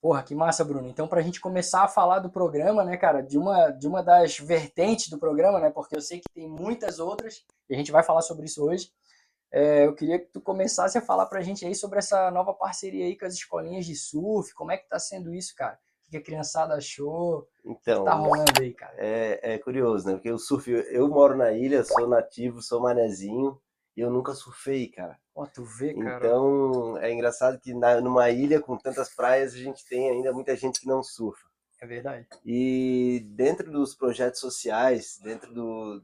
Porra, que massa, Bruno. Então, para a gente começar a falar do programa, né, cara, de uma, de uma das vertentes do programa, né, porque eu sei que tem muitas outras, e a gente vai falar sobre isso hoje, é, eu queria que tu começasse a falar para a gente aí sobre essa nova parceria aí com as escolinhas de surf, como é que tá sendo isso, cara? O que a criançada achou? Então, o que tá rolando aí, cara? É, é curioso, né, porque o surf, eu moro na ilha, sou nativo, sou manezinho, e eu nunca surfei, cara. Ó, tu vê, cara. Então, é engraçado que na, numa ilha com tantas praias, a gente tem ainda muita gente que não surfa. É verdade. E dentro dos projetos sociais, dentro do,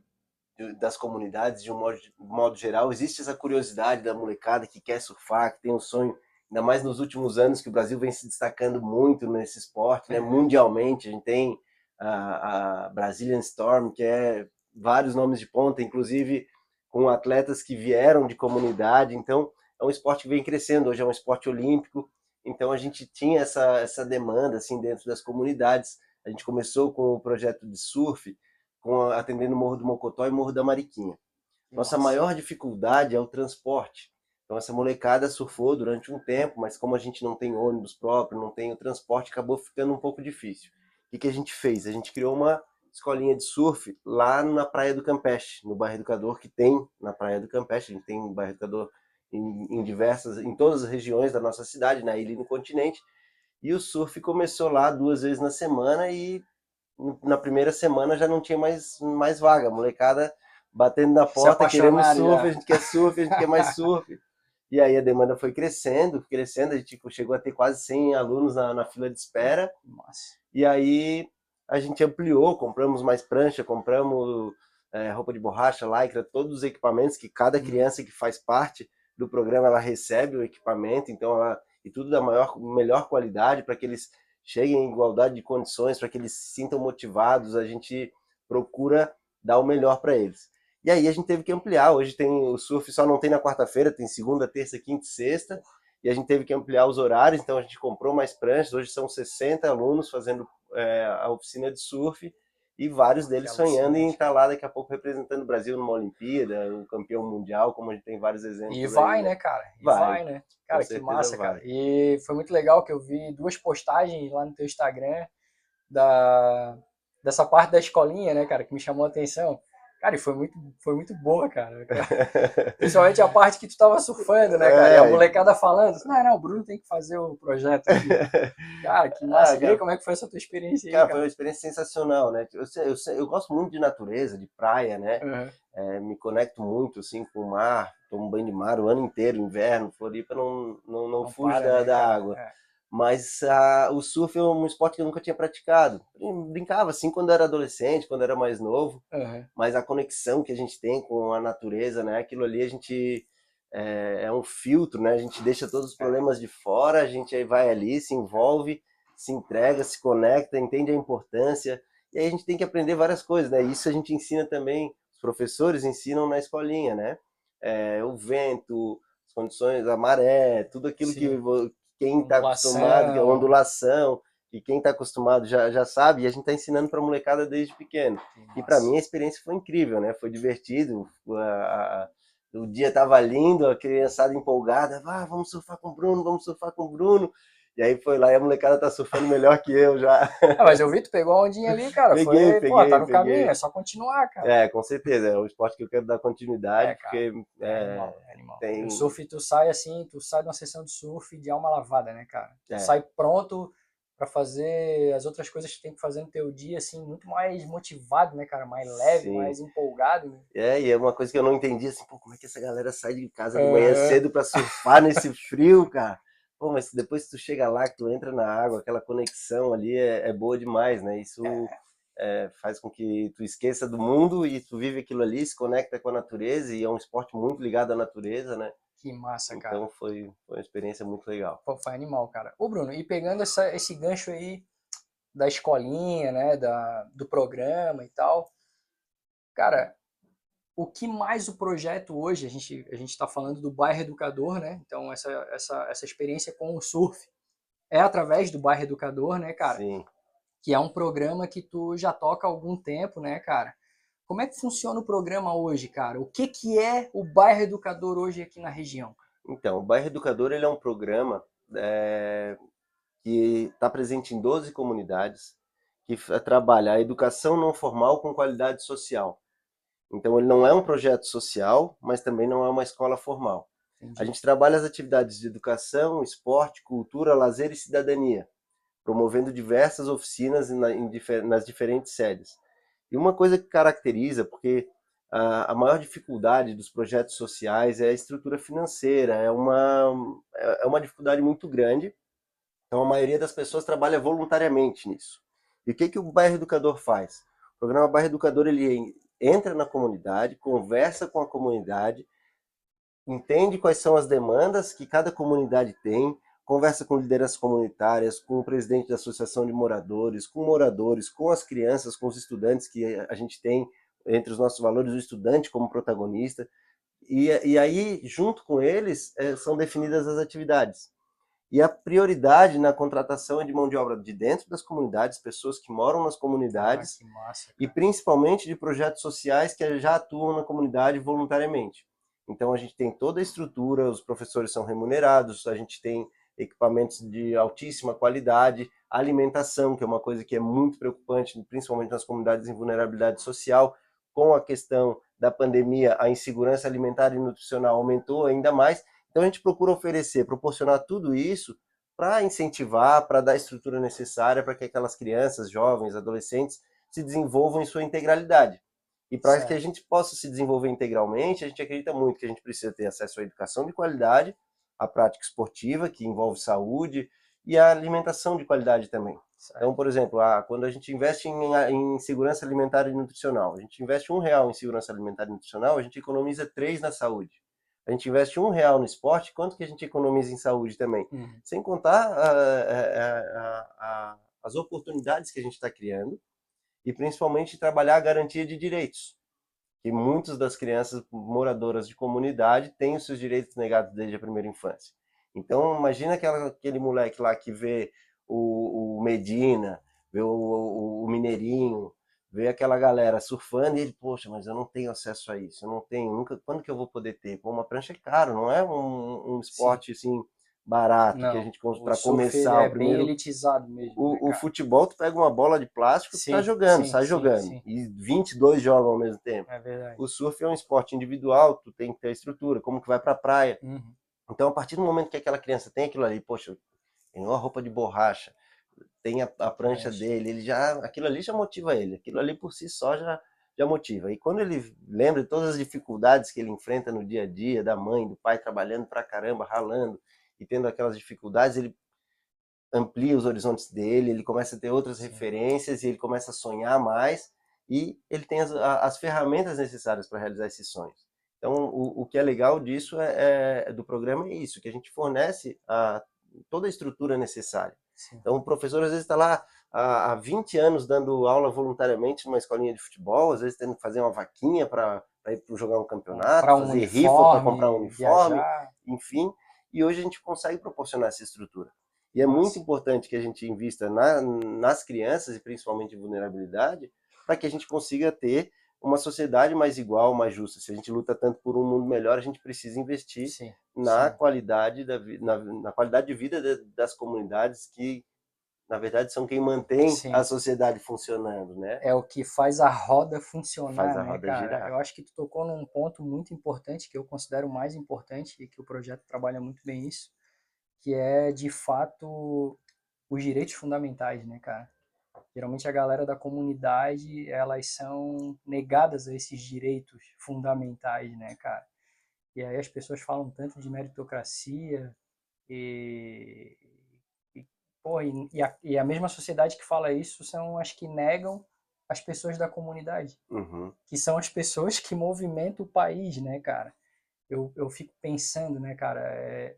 das comunidades, de um modo, modo geral, existe essa curiosidade da molecada que quer surfar, que tem um sonho, ainda mais nos últimos anos que o Brasil vem se destacando muito nesse esporte, né? mundialmente. A gente tem a, a Brazilian Storm, que é vários nomes de ponta, inclusive com atletas que vieram de comunidade. Então, é um esporte que vem crescendo. Hoje é um esporte olímpico. Então, a gente tinha essa, essa demanda assim dentro das comunidades. A gente começou com o projeto de surf, com atendendo o Morro do Mocotó e Morro da Mariquinha. Nossa, Nossa maior dificuldade é o transporte. Então, essa molecada surfou durante um tempo, mas como a gente não tem ônibus próprio, não tem o transporte, acabou ficando um pouco difícil. O que, que a gente fez? A gente criou uma escolinha de surf lá na Praia do Campeche, no bairro Educador, que tem na Praia do Campeche, a gente tem um bairro Educador em, em, diversas, em todas as regiões da nossa cidade, na ilha e no continente, e o surf começou lá duas vezes na semana e na primeira semana já não tinha mais, mais vaga, a molecada batendo na porta, querendo surf, a gente quer surf, a gente quer mais surf. E aí a demanda foi crescendo, crescendo, a gente chegou a ter quase 100 alunos na, na fila de espera. Nossa. E aí a gente ampliou, compramos mais prancha, compramos é, roupa de borracha, lycra, todos os equipamentos que cada uhum. criança que faz parte do programa ela recebe o equipamento, então ela, e tudo da maior, melhor qualidade para que eles cheguem em igualdade de condições, para que eles se sintam motivados, a gente procura dar o melhor para eles. E aí a gente teve que ampliar. Hoje tem o surf só não tem na quarta-feira, tem segunda, terça, quinta e sexta. E a gente teve que ampliar os horários, então a gente comprou mais pranchas. Hoje são 60 alunos fazendo é, a oficina de surf e vários deles sonhando em estar lá daqui a pouco representando o Brasil numa Olimpíada, um campeão mundial, como a gente tem vários exemplos. E vai, aí, né, cara? E vai, vai né? Cara, que massa, vai. cara. E foi muito legal que eu vi duas postagens lá no teu Instagram da dessa parte da escolinha, né, cara, que me chamou a atenção. Cara, e foi muito, foi muito boa, cara. Principalmente a parte que tu tava surfando, né, cara? É, e a molecada falando, não, não, o Bruno tem que fazer o projeto aqui. Cara, que massa. Ah, cara, como é que foi essa tua experiência aí, cara? cara? foi uma experiência sensacional, né? Eu, eu, eu, gosto muito de natureza, de praia, né? Uhum. É, me conecto muito, assim, com o mar, tomo banho de mar o ano inteiro, inverno, Floripa não, não, não, não fuge para, da, né, da água. É. Mas a, o surf é um esporte que eu nunca tinha praticado. Brincava assim quando era adolescente, quando era mais novo. Uhum. Mas a conexão que a gente tem com a natureza, né? Aquilo ali a gente é, é, um filtro, né? A gente deixa todos os problemas de fora, a gente aí vai ali, se envolve, se entrega, se conecta, entende a importância. E aí a gente tem que aprender várias coisas, né? Isso a gente ensina também, os professores ensinam na escolinha, né? É, o vento, as condições, a maré, tudo aquilo que, quem está acostumado, a ondulação, e quem está acostumado já, já sabe, e a gente está ensinando para a molecada desde pequeno. Nossa. E para mim a experiência foi incrível, né? Foi divertido, a, a, o dia estava lindo, a criançada empolgada, ah, vamos surfar com o Bruno, vamos surfar com o Bruno. E aí foi lá e a molecada tá surfando melhor que eu já. Ah, mas eu vi, tu pegou a ondinha ali, cara. Peguei, foi, peguei, pô, tá no peguei. caminho, é só continuar, cara. É, com certeza. É um esporte que eu quero dar continuidade, é, porque. É, é animal, é animal. Tem... O surf, tu sai assim, tu sai de uma sessão de surf de alma lavada, né, cara? Tu é. sai pronto para fazer as outras coisas que tem que fazer no teu dia, assim, muito mais motivado, né, cara? Mais leve, Sim. mais empolgado. Né? É, e é uma coisa que eu não entendi, assim, pô, como é que essa galera sai de casa de manhã cedo para surfar nesse frio, cara? Pô, mas depois que tu chega lá, que tu entra na água, aquela conexão ali é, é boa demais, né? Isso é. É, faz com que tu esqueça do mundo e tu vive aquilo ali, se conecta com a natureza e é um esporte muito ligado à natureza, né? Que massa, cara. Então foi, foi uma experiência muito legal. Pô, foi animal, cara. Ô, Bruno, e pegando essa, esse gancho aí da escolinha, né, da, do programa e tal, cara, o que mais o projeto hoje, a gente a está falando do bairro educador, né? Então, essa, essa, essa experiência com o surf é através do bairro educador, né, cara? Sim. Que é um programa que tu já toca há algum tempo, né, cara? Como é que funciona o programa hoje, cara? O que, que é o bairro educador hoje aqui na região? Então, o bairro educador ele é um programa é, que está presente em 12 comunidades, que trabalha a educação não formal com qualidade social. Então, ele não é um projeto social, mas também não é uma escola formal. Entendi. A gente trabalha as atividades de educação, esporte, cultura, lazer e cidadania, promovendo diversas oficinas nas diferentes sedes. E uma coisa que caracteriza, porque a maior dificuldade dos projetos sociais é a estrutura financeira, é uma, é uma dificuldade muito grande. Então, a maioria das pessoas trabalha voluntariamente nisso. E o que, que o Bairro Educador faz? O programa Bairro Educador ele entra na comunidade, conversa com a comunidade, entende quais são as demandas que cada comunidade tem, conversa com lideranças comunitárias, com o presidente da associação de moradores, com moradores, com as crianças, com os estudantes que a gente tem entre os nossos valores o estudante como protagonista. E, e aí, junto com eles, é, são definidas as atividades. E a prioridade na contratação é de mão de obra de dentro das comunidades, pessoas que moram nas comunidades, ah, massa, e principalmente de projetos sociais que já atuam na comunidade voluntariamente. Então a gente tem toda a estrutura, os professores são remunerados, a gente tem equipamentos de altíssima qualidade, alimentação, que é uma coisa que é muito preocupante, principalmente nas comunidades em vulnerabilidade social, com a questão da pandemia, a insegurança alimentar e nutricional aumentou ainda mais, então a gente procura oferecer, proporcionar tudo isso para incentivar, para dar a estrutura necessária para que aquelas crianças, jovens, adolescentes se desenvolvam em sua integralidade. E para que a gente possa se desenvolver integralmente, a gente acredita muito que a gente precisa ter acesso à educação de qualidade, à prática esportiva, que envolve saúde, e à alimentação de qualidade também. Certo. Então, por exemplo, a, quando a gente investe em, em, segurança alimentar e nutricional, a gente investe um real em segurança alimentar e nutricional, a gente economiza três na saúde a gente investe um real no esporte, quanto que a gente economiza em saúde também? Uhum. Sem contar a, a, a, as oportunidades que a gente está criando e principalmente trabalhar a garantia de direitos. Que muitas das crianças moradoras de comunidade têm os seus direitos negados desde a primeira infância. Então, imagina aquela, aquele moleque lá que vê o, o Medina, vê o, o, o Mineirinho, vê aquela galera surfando e ele, poxa, mas eu não tenho acesso a isso, eu não tenho, nunca, quando que eu vou poder ter? Pô, uma prancha é caro, não é um, um esporte Sim. assim barato não, que a gente para começar é primeiro, bem elitizado mesmo. O, né, o, futebol tu pega uma bola de plástico, sim, tu tá jogando, sim, sai sim, jogando sim. e 22 jogam ao mesmo tempo. É verdade. O surf é um esporte individual, tu tem que ter a estrutura, como que vai para a praia. Uhum. Então a partir do momento que aquela criança tem aquilo ali, poxa, tem uma roupa de borracha, tem a, a prancha dele, ele já, aquilo ali já motiva ele, aquilo ali por si só já, já motiva. E quando ele lembra de todas as dificuldades que ele enfrenta no dia a dia, da mãe, do pai trabalhando pra caramba, ralando e tendo aquelas dificuldades, ele amplia os horizontes dele, ele começa a ter outras Sim. referências e ele começa a sonhar mais e ele tem as, as ferramentas necessárias para realizar esses sonhos. Então, o, o que é legal disso é, é, do programa é isso, que a gente fornece a, toda a estrutura necessária. Sim. Então, o professor às vezes está lá há, há 20 anos dando aula voluntariamente numa escolinha de futebol, às vezes tendo que fazer uma vaquinha para ir jogar um campeonato, um fazer uniforme, rifa para comprar um uniforme, viajar. enfim. E hoje a gente consegue proporcionar essa estrutura. E é Nossa. muito importante que a gente invista na, nas crianças, e principalmente em vulnerabilidade, para que a gente consiga ter uma sociedade mais igual, mais justa. Se a gente luta tanto por um mundo melhor, a gente precisa investir sim, na sim. qualidade da na, na, qualidade de vida de, das comunidades que na verdade são quem mantém sim. a sociedade funcionando, né? É o que faz a roda funcionar, faz a né, roda cara? girar. Eu acho que tu tocou num ponto muito importante que eu considero mais importante e que o projeto trabalha muito bem isso, que é de fato os direitos fundamentais, né, cara? Geralmente a galera da comunidade, elas são negadas a esses direitos fundamentais, né, cara? E aí as pessoas falam tanto de meritocracia e, e, porra, e, a, e a mesma sociedade que fala isso são as que negam as pessoas da comunidade, uhum. que são as pessoas que movimentam o país, né, cara? Eu, eu fico pensando, né, cara, é,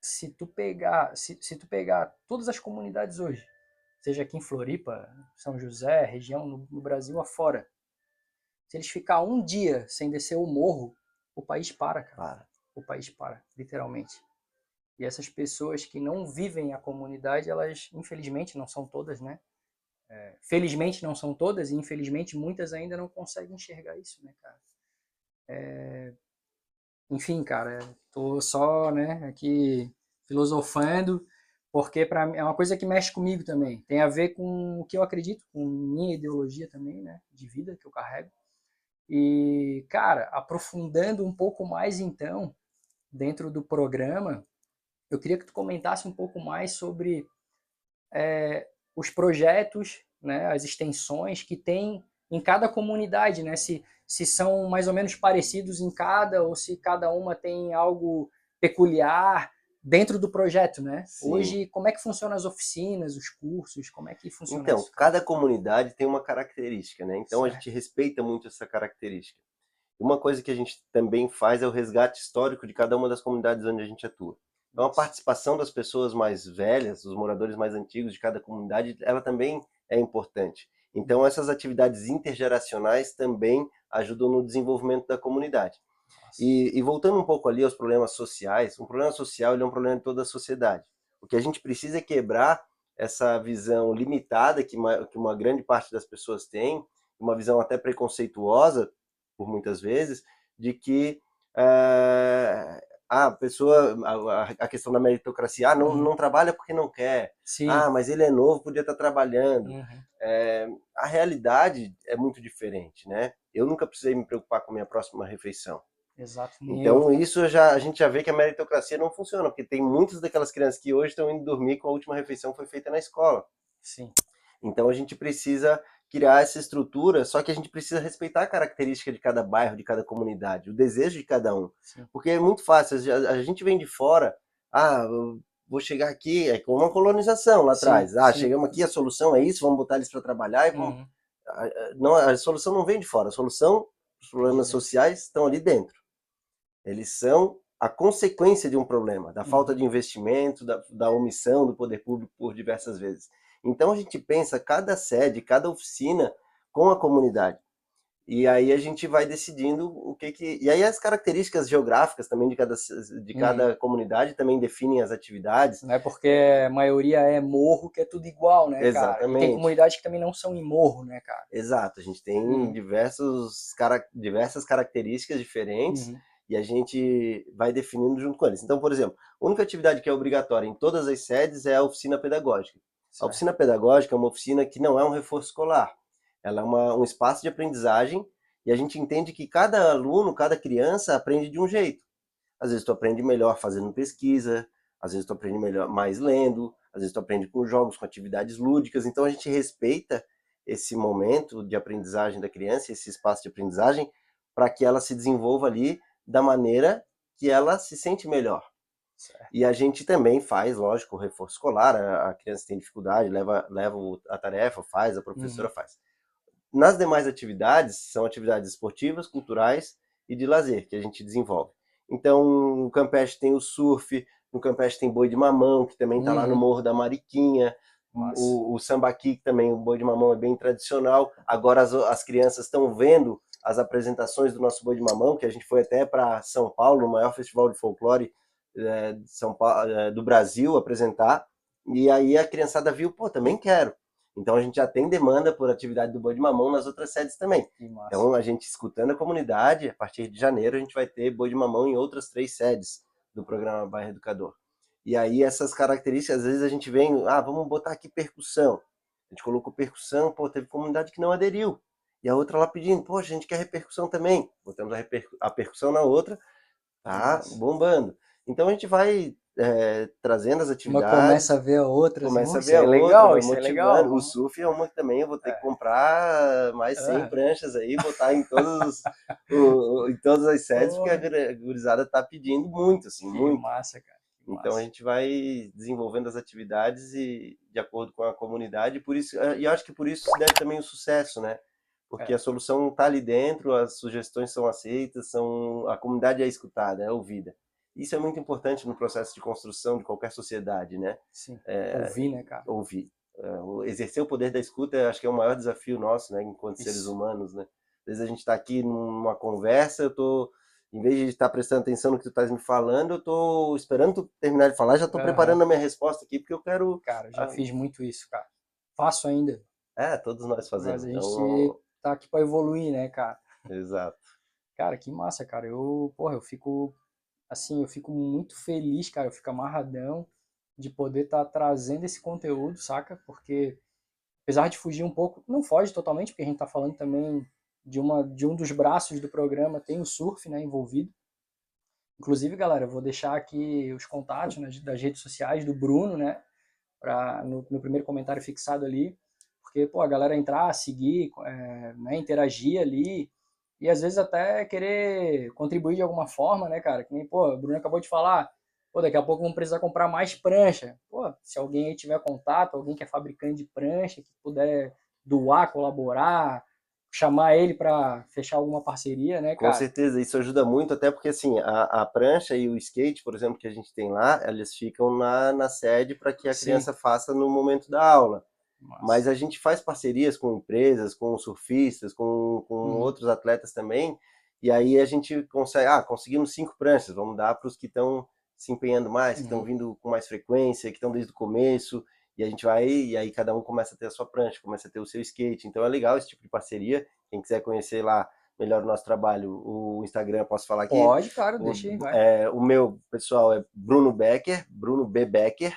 se tu pegar, se, se tu pegar todas as comunidades hoje, seja aqui em Floripa, São José, região no, no Brasil afora. Se eles ficar um dia sem descer o morro, o país para, cara. Para. O país para, literalmente. E essas pessoas que não vivem a comunidade, elas, infelizmente, não são todas, né? É, felizmente não são todas, e infelizmente muitas ainda não conseguem enxergar isso, né, cara? É, enfim, cara, tô só, né, aqui filosofando, porque para é uma coisa que mexe comigo também. Tem a ver com o que eu acredito, com minha ideologia também, né, de vida que eu carrego. E, cara, aprofundando um pouco mais então dentro do programa, eu queria que tu comentasse um pouco mais sobre é, os projetos, né, as extensões que tem em cada comunidade, né? Se, se são mais ou menos parecidos em cada ou se cada uma tem algo peculiar dentro do projeto, né? Sim. Hoje, como é que funcionam as oficinas, os cursos, como é que funciona Então, isso? cada comunidade tem uma característica, né? Então certo. a gente respeita muito essa característica. Uma coisa que a gente também faz é o resgate histórico de cada uma das comunidades onde a gente atua. Então, a participação das pessoas mais velhas, dos moradores mais antigos de cada comunidade, ela também é importante. Então, essas atividades intergeracionais também ajudam no desenvolvimento da comunidade. E, e, voltando um pouco ali aos problemas sociais, um problema social é um problema de toda a sociedade. O que a gente precisa é quebrar essa visão limitada que uma, que uma grande parte das pessoas tem, uma visão até preconceituosa, por muitas vezes, de que é, a pessoa, a, a, questão da meritocracia, ah, não, uhum. não trabalha porque não quer. Sim. Ah, mas ele é novo, podia estar trabalhando. Uhum. É, a realidade é muito diferente, né? Eu nunca precisei me preocupar com a minha próxima refeição. Exato. Então, isso já a gente já vê que a meritocracia não funciona, porque tem muitas daquelas crianças que hoje estão indo dormir com a última refeição foi feita na escola. Sim. Então, a gente precisa criar essa estrutura, só que a gente precisa respeitar a característica de cada bairro, de cada comunidade, o desejo de cada um. Sim. Porque é muito fácil, a gente vem de fora, ah, vou chegar aqui, é como uma colonização lá sim, atrás. Ah, sim. chegamos aqui, a solução é isso, vamos botar eles para trabalhar e vamos... Uhum. Não, a solução não vem de fora, a solução, os problemas sociais estão ali dentro. Eles são a consequência de um problema, da falta uhum. de investimento, da, da omissão do poder público por diversas vezes. Então a gente pensa cada sede, cada oficina com a comunidade. E aí a gente vai decidindo o que que. E aí as características geográficas também de cada, de cada uhum. comunidade também definem as atividades. Não é porque a maioria é morro que é tudo igual, né, Exatamente. cara? E tem comunidades que também não são em morro, né, cara? Exato, a gente tem uhum. diversos, cara, diversas características diferentes. Uhum. E a gente vai definindo junto com eles. Então, por exemplo, a única atividade que é obrigatória em todas as sedes é a oficina pedagógica. Certo. A oficina pedagógica é uma oficina que não é um reforço escolar. Ela é uma, um espaço de aprendizagem e a gente entende que cada aluno, cada criança aprende de um jeito. Às vezes tu aprende melhor fazendo pesquisa, às vezes tu aprende melhor mais lendo, às vezes tu aprende com jogos, com atividades lúdicas. Então a gente respeita esse momento de aprendizagem da criança, esse espaço de aprendizagem, para que ela se desenvolva ali da maneira que ela se sente melhor. Certo. E a gente também faz, lógico, o reforço escolar, a, a criança tem dificuldade, leva, leva a tarefa, faz, a professora uhum. faz. Nas demais atividades, são atividades esportivas, culturais e de lazer que a gente desenvolve. Então, no Campestre tem o surf, no Campestre tem boi de mamão, que também está uhum. lá no uhum. Morro da Mariquinha, o, o sambaqui, que também o boi de mamão é bem tradicional. Agora as, as crianças estão vendo as apresentações do nosso boi de mamão, que a gente foi até para São Paulo, no maior festival de folclore é, de São Paulo, é, do Brasil apresentar, e aí a criançada viu, pô, também quero. Então a gente já tem demanda por atividade do boi de mamão nas outras sedes também. Então a gente escutando a comunidade, a partir de janeiro a gente vai ter boi de mamão em outras três sedes do programa Bairro Educador. E aí essas características, às vezes a gente vem, ah, vamos botar aqui percussão. A gente colocou percussão, pô, teve comunidade que não aderiu. E a outra lá pedindo, pô, a gente quer repercussão também. Botamos a, repercu a percussão na outra, tá Nossa. bombando. Então a gente vai é, trazendo as atividades. Uma começa a ver a outra. Começa assim, a ver a é outra. Legal, isso é legal. O surf é uma que também eu vou ter é. que comprar mais 100 é. pranchas aí, botar em, todos o, em todas as sedes, porque a gurizada tá pedindo muito, assim, que muito. massa, cara. Então a gente vai desenvolvendo as atividades e de acordo com a comunidade, por isso, e acho que por isso se deve também o sucesso, né? Porque é. a solução está ali dentro, as sugestões são aceitas, são a comunidade é escutada, é ouvida. Isso é muito importante no processo de construção de qualquer sociedade, né? Sim. É, ouvir, né, cara? Ouvir. É, exercer o poder da escuta, acho que é o maior desafio nosso, né, enquanto Isso. seres humanos, né? Às vezes a gente está aqui numa conversa, eu tô, em vez de estar prestando atenção no que tu estás me falando, eu tô esperando tu terminar de falar, já estou uhum. preparando a minha resposta aqui, porque eu quero... Cara, eu já ah, fiz muito isso, cara. Faço ainda. É, todos nós fazemos. Mas a gente então... tá aqui para evoluir, né, cara? Exato. Cara, que massa, cara. Eu, porra, eu fico assim, eu fico muito feliz, cara, eu fico amarradão de poder estar tá trazendo esse conteúdo, saca? Porque apesar de fugir um pouco, não foge totalmente, porque a gente está falando também de uma de um dos braços do programa tem o surf, né, envolvido. Inclusive, galera, eu vou deixar aqui os contatos né, das redes sociais do Bruno, né, para no, no, primeiro comentário fixado ali, porque pô, a galera entrar, seguir, é, né, interagir ali e às vezes até querer contribuir de alguma forma, né, cara? Que nem, pô, o Bruno acabou de falar, pô, daqui a pouco vamos precisar comprar mais prancha. Pô, se alguém aí tiver contato, alguém que é fabricante de prancha, que puder doar, colaborar, chamar ele para fechar alguma parceria, né, cara? Com certeza, isso ajuda muito, até porque assim, a, a prancha e o skate, por exemplo, que a gente tem lá, elas ficam na, na sede para que a Sim. criança faça no momento da aula. Nossa. Mas a gente faz parcerias com empresas, com surfistas, com, com hum. outros atletas também, e aí a gente consegue, ah, conseguimos cinco pranchas, vamos dar para os que estão se empenhando mais, que estão uhum. vindo com mais frequência, que estão desde o começo, e a gente vai, e aí cada um começa a ter a sua prancha, começa a ter o seu skate. Então é legal esse tipo de parceria. Quem quiser conhecer lá melhor o nosso trabalho, o Instagram, posso falar aqui? Pode, claro, o, deixa aí, vai. É, o meu pessoal é Bruno Becker, Bruno B. Becker,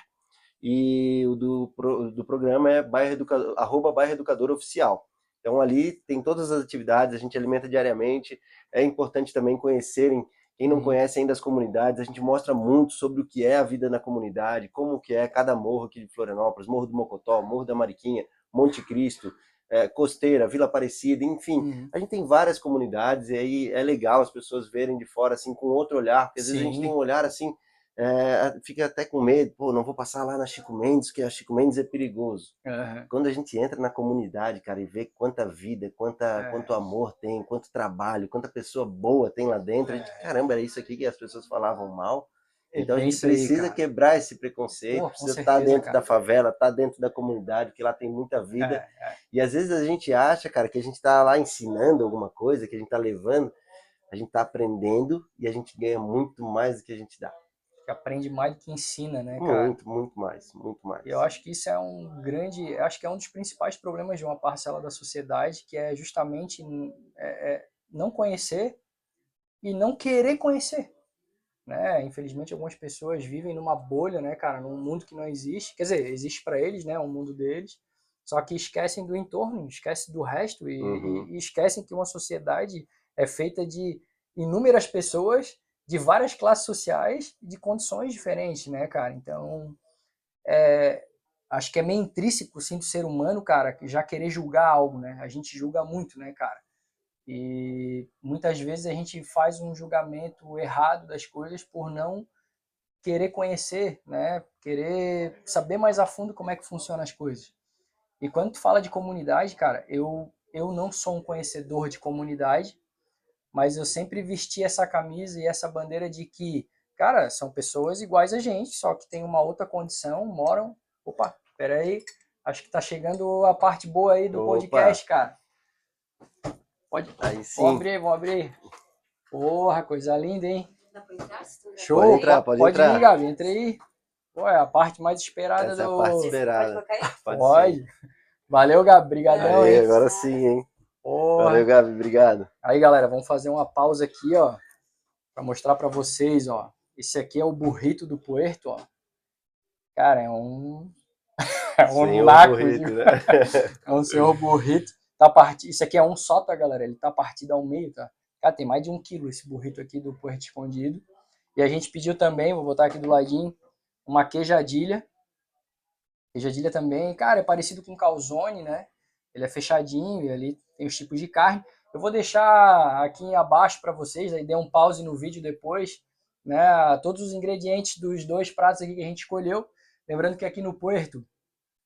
e o do, do programa é bairro educador, arroba bairro educador oficial. Então ali tem todas as atividades, a gente alimenta diariamente. É importante também conhecerem quem não uhum. conhece ainda as comunidades, a gente mostra muito sobre o que é a vida na comunidade, como que é cada morro aqui de Florianópolis, Morro do Mocotó, Morro da Mariquinha, Monte Cristo, é, Costeira, Vila Aparecida, enfim. Uhum. A gente tem várias comunidades e aí é legal as pessoas verem de fora assim com outro olhar, porque às Sim. vezes a gente tem um olhar assim é, fica até com medo, pô, não vou passar lá na Chico Mendes, que a Chico Mendes é perigoso. Uhum. Quando a gente entra na comunidade, cara, e vê quanta vida, quanta, é. quanto amor tem, quanto trabalho, quanta pessoa boa tem lá dentro, é. a gente, é. caramba, era isso aqui que as pessoas falavam mal. É então a gente precisa aí, quebrar esse preconceito, pô, precisa certeza, estar dentro cara. da favela, estar dentro da comunidade, que lá tem muita vida. É, e às vezes a gente acha, cara, que a gente está lá ensinando alguma coisa, que a gente está levando, a gente está aprendendo e a gente ganha muito mais do que a gente dá que aprende mais do que ensina, né, cara? Muito, muito mais, muito mais. Eu acho que isso é um grande, acho que é um dos principais problemas de uma parcela da sociedade, que é justamente é, é, não conhecer e não querer conhecer, né? Infelizmente algumas pessoas vivem numa bolha, né, cara, num mundo que não existe, quer dizer, existe para eles, né, um mundo deles, só que esquecem do entorno, esquecem do resto e, uhum. e, e esquecem que uma sociedade é feita de inúmeras pessoas de várias classes sociais e de condições diferentes, né, cara? Então, é, acho que é meio intrínseco, sim, do ser humano, cara, já querer julgar algo, né? A gente julga muito, né, cara? E muitas vezes a gente faz um julgamento errado das coisas por não querer conhecer, né? Querer saber mais a fundo como é que funcionam as coisas. E quando tu fala de comunidade, cara, eu eu não sou um conhecedor de comunidade, mas eu sempre vesti essa camisa e essa bandeira de que, cara, são pessoas iguais a gente, só que tem uma outra condição, moram. Opa, peraí, acho que tá chegando a parte boa aí do Opa. podcast, cara. Pode. Aí sim. Vou abrir, vou abrir. Porra, coisa linda, hein? Show. Pode entrar, pode, pode entrar. ir, Gabi, entra aí. Pô, é a parte mais esperada Essa do. É a parte esperada. Pode. pode. Valeu, Gabi. Obrigadão aí. Agora sim, hein? Porra. Valeu, Gabi, obrigado. Aí, galera, vamos fazer uma pausa aqui, ó, para mostrar para vocês, ó. Esse aqui é o burrito do Puerto, ó. Cara, é um é um naco, burrito, né? é um senhor burrito. Tá part... Isso aqui é um só, tá, galera? Ele tá partido ao meio, tá? Cara, tem mais de um quilo esse burrito aqui do Puerto Escondido. E a gente pediu também, vou botar aqui do ladinho, uma queijadilha. Queijadilha também, cara, é parecido com calzone, né? Ele é fechadinho e ali tem os tipos de carne. Eu vou deixar aqui abaixo para vocês, aí dê um pause no vídeo depois, né? Todos os ingredientes dos dois pratos aqui que a gente escolheu. Lembrando que aqui no Puerto,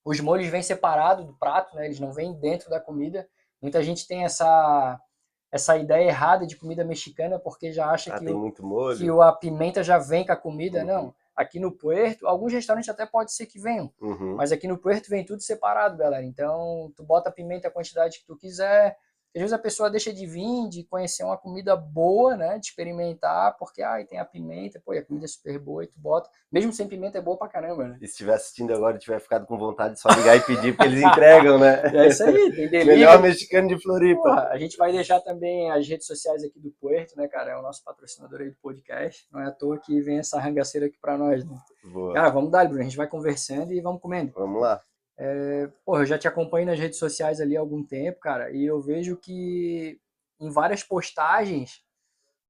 os molhos vêm separados do prato, né? Eles não vêm dentro da comida. Muita gente tem essa essa ideia errada de comida mexicana porque já acha ah, que, o, que a pimenta já vem com a comida. Uhum. Não. Aqui no Puerto, alguns restaurantes até pode ser que venham, uhum. mas aqui no Puerto vem tudo separado, galera. Então, tu bota a pimenta a quantidade que tu quiser, Às vezes a pessoa deixa de vir, de conhecer uma comida boa, né? De experimentar, porque ai, tem a pimenta, pô, a comida é super boa e tu bota. Mesmo sem pimenta é boa pra caramba, né? E se estiver assistindo agora e tiver ficado com vontade de só ligar e pedir, porque eles entregam, né? É isso aí, tem delivery. Melhor mexicano de Floripa. Porra, a gente vai deixar também as redes sociais aqui do Puerto, né, cara? É o nosso patrocinador aí do podcast. Não é à toa que vem essa rangaceira aqui pra nós, né? Boa. Cara, vamos dar, Bruno. A gente vai conversando e vamos comendo. Vamos lá. É, porra, eu já te acompanho nas redes sociais ali há algum tempo, cara, e eu vejo que em várias postagens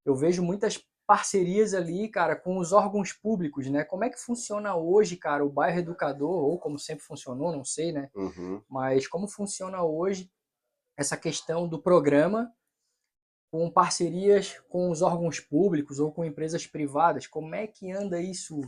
eu vejo muitas parcerias ali, cara, com os órgãos públicos, né? Como é que funciona hoje, cara, o bairro educador, ou como sempre funcionou, não sei, né? Uhum. Mas como funciona hoje essa questão do programa com parcerias com os órgãos públicos ou com empresas privadas? Como é que anda isso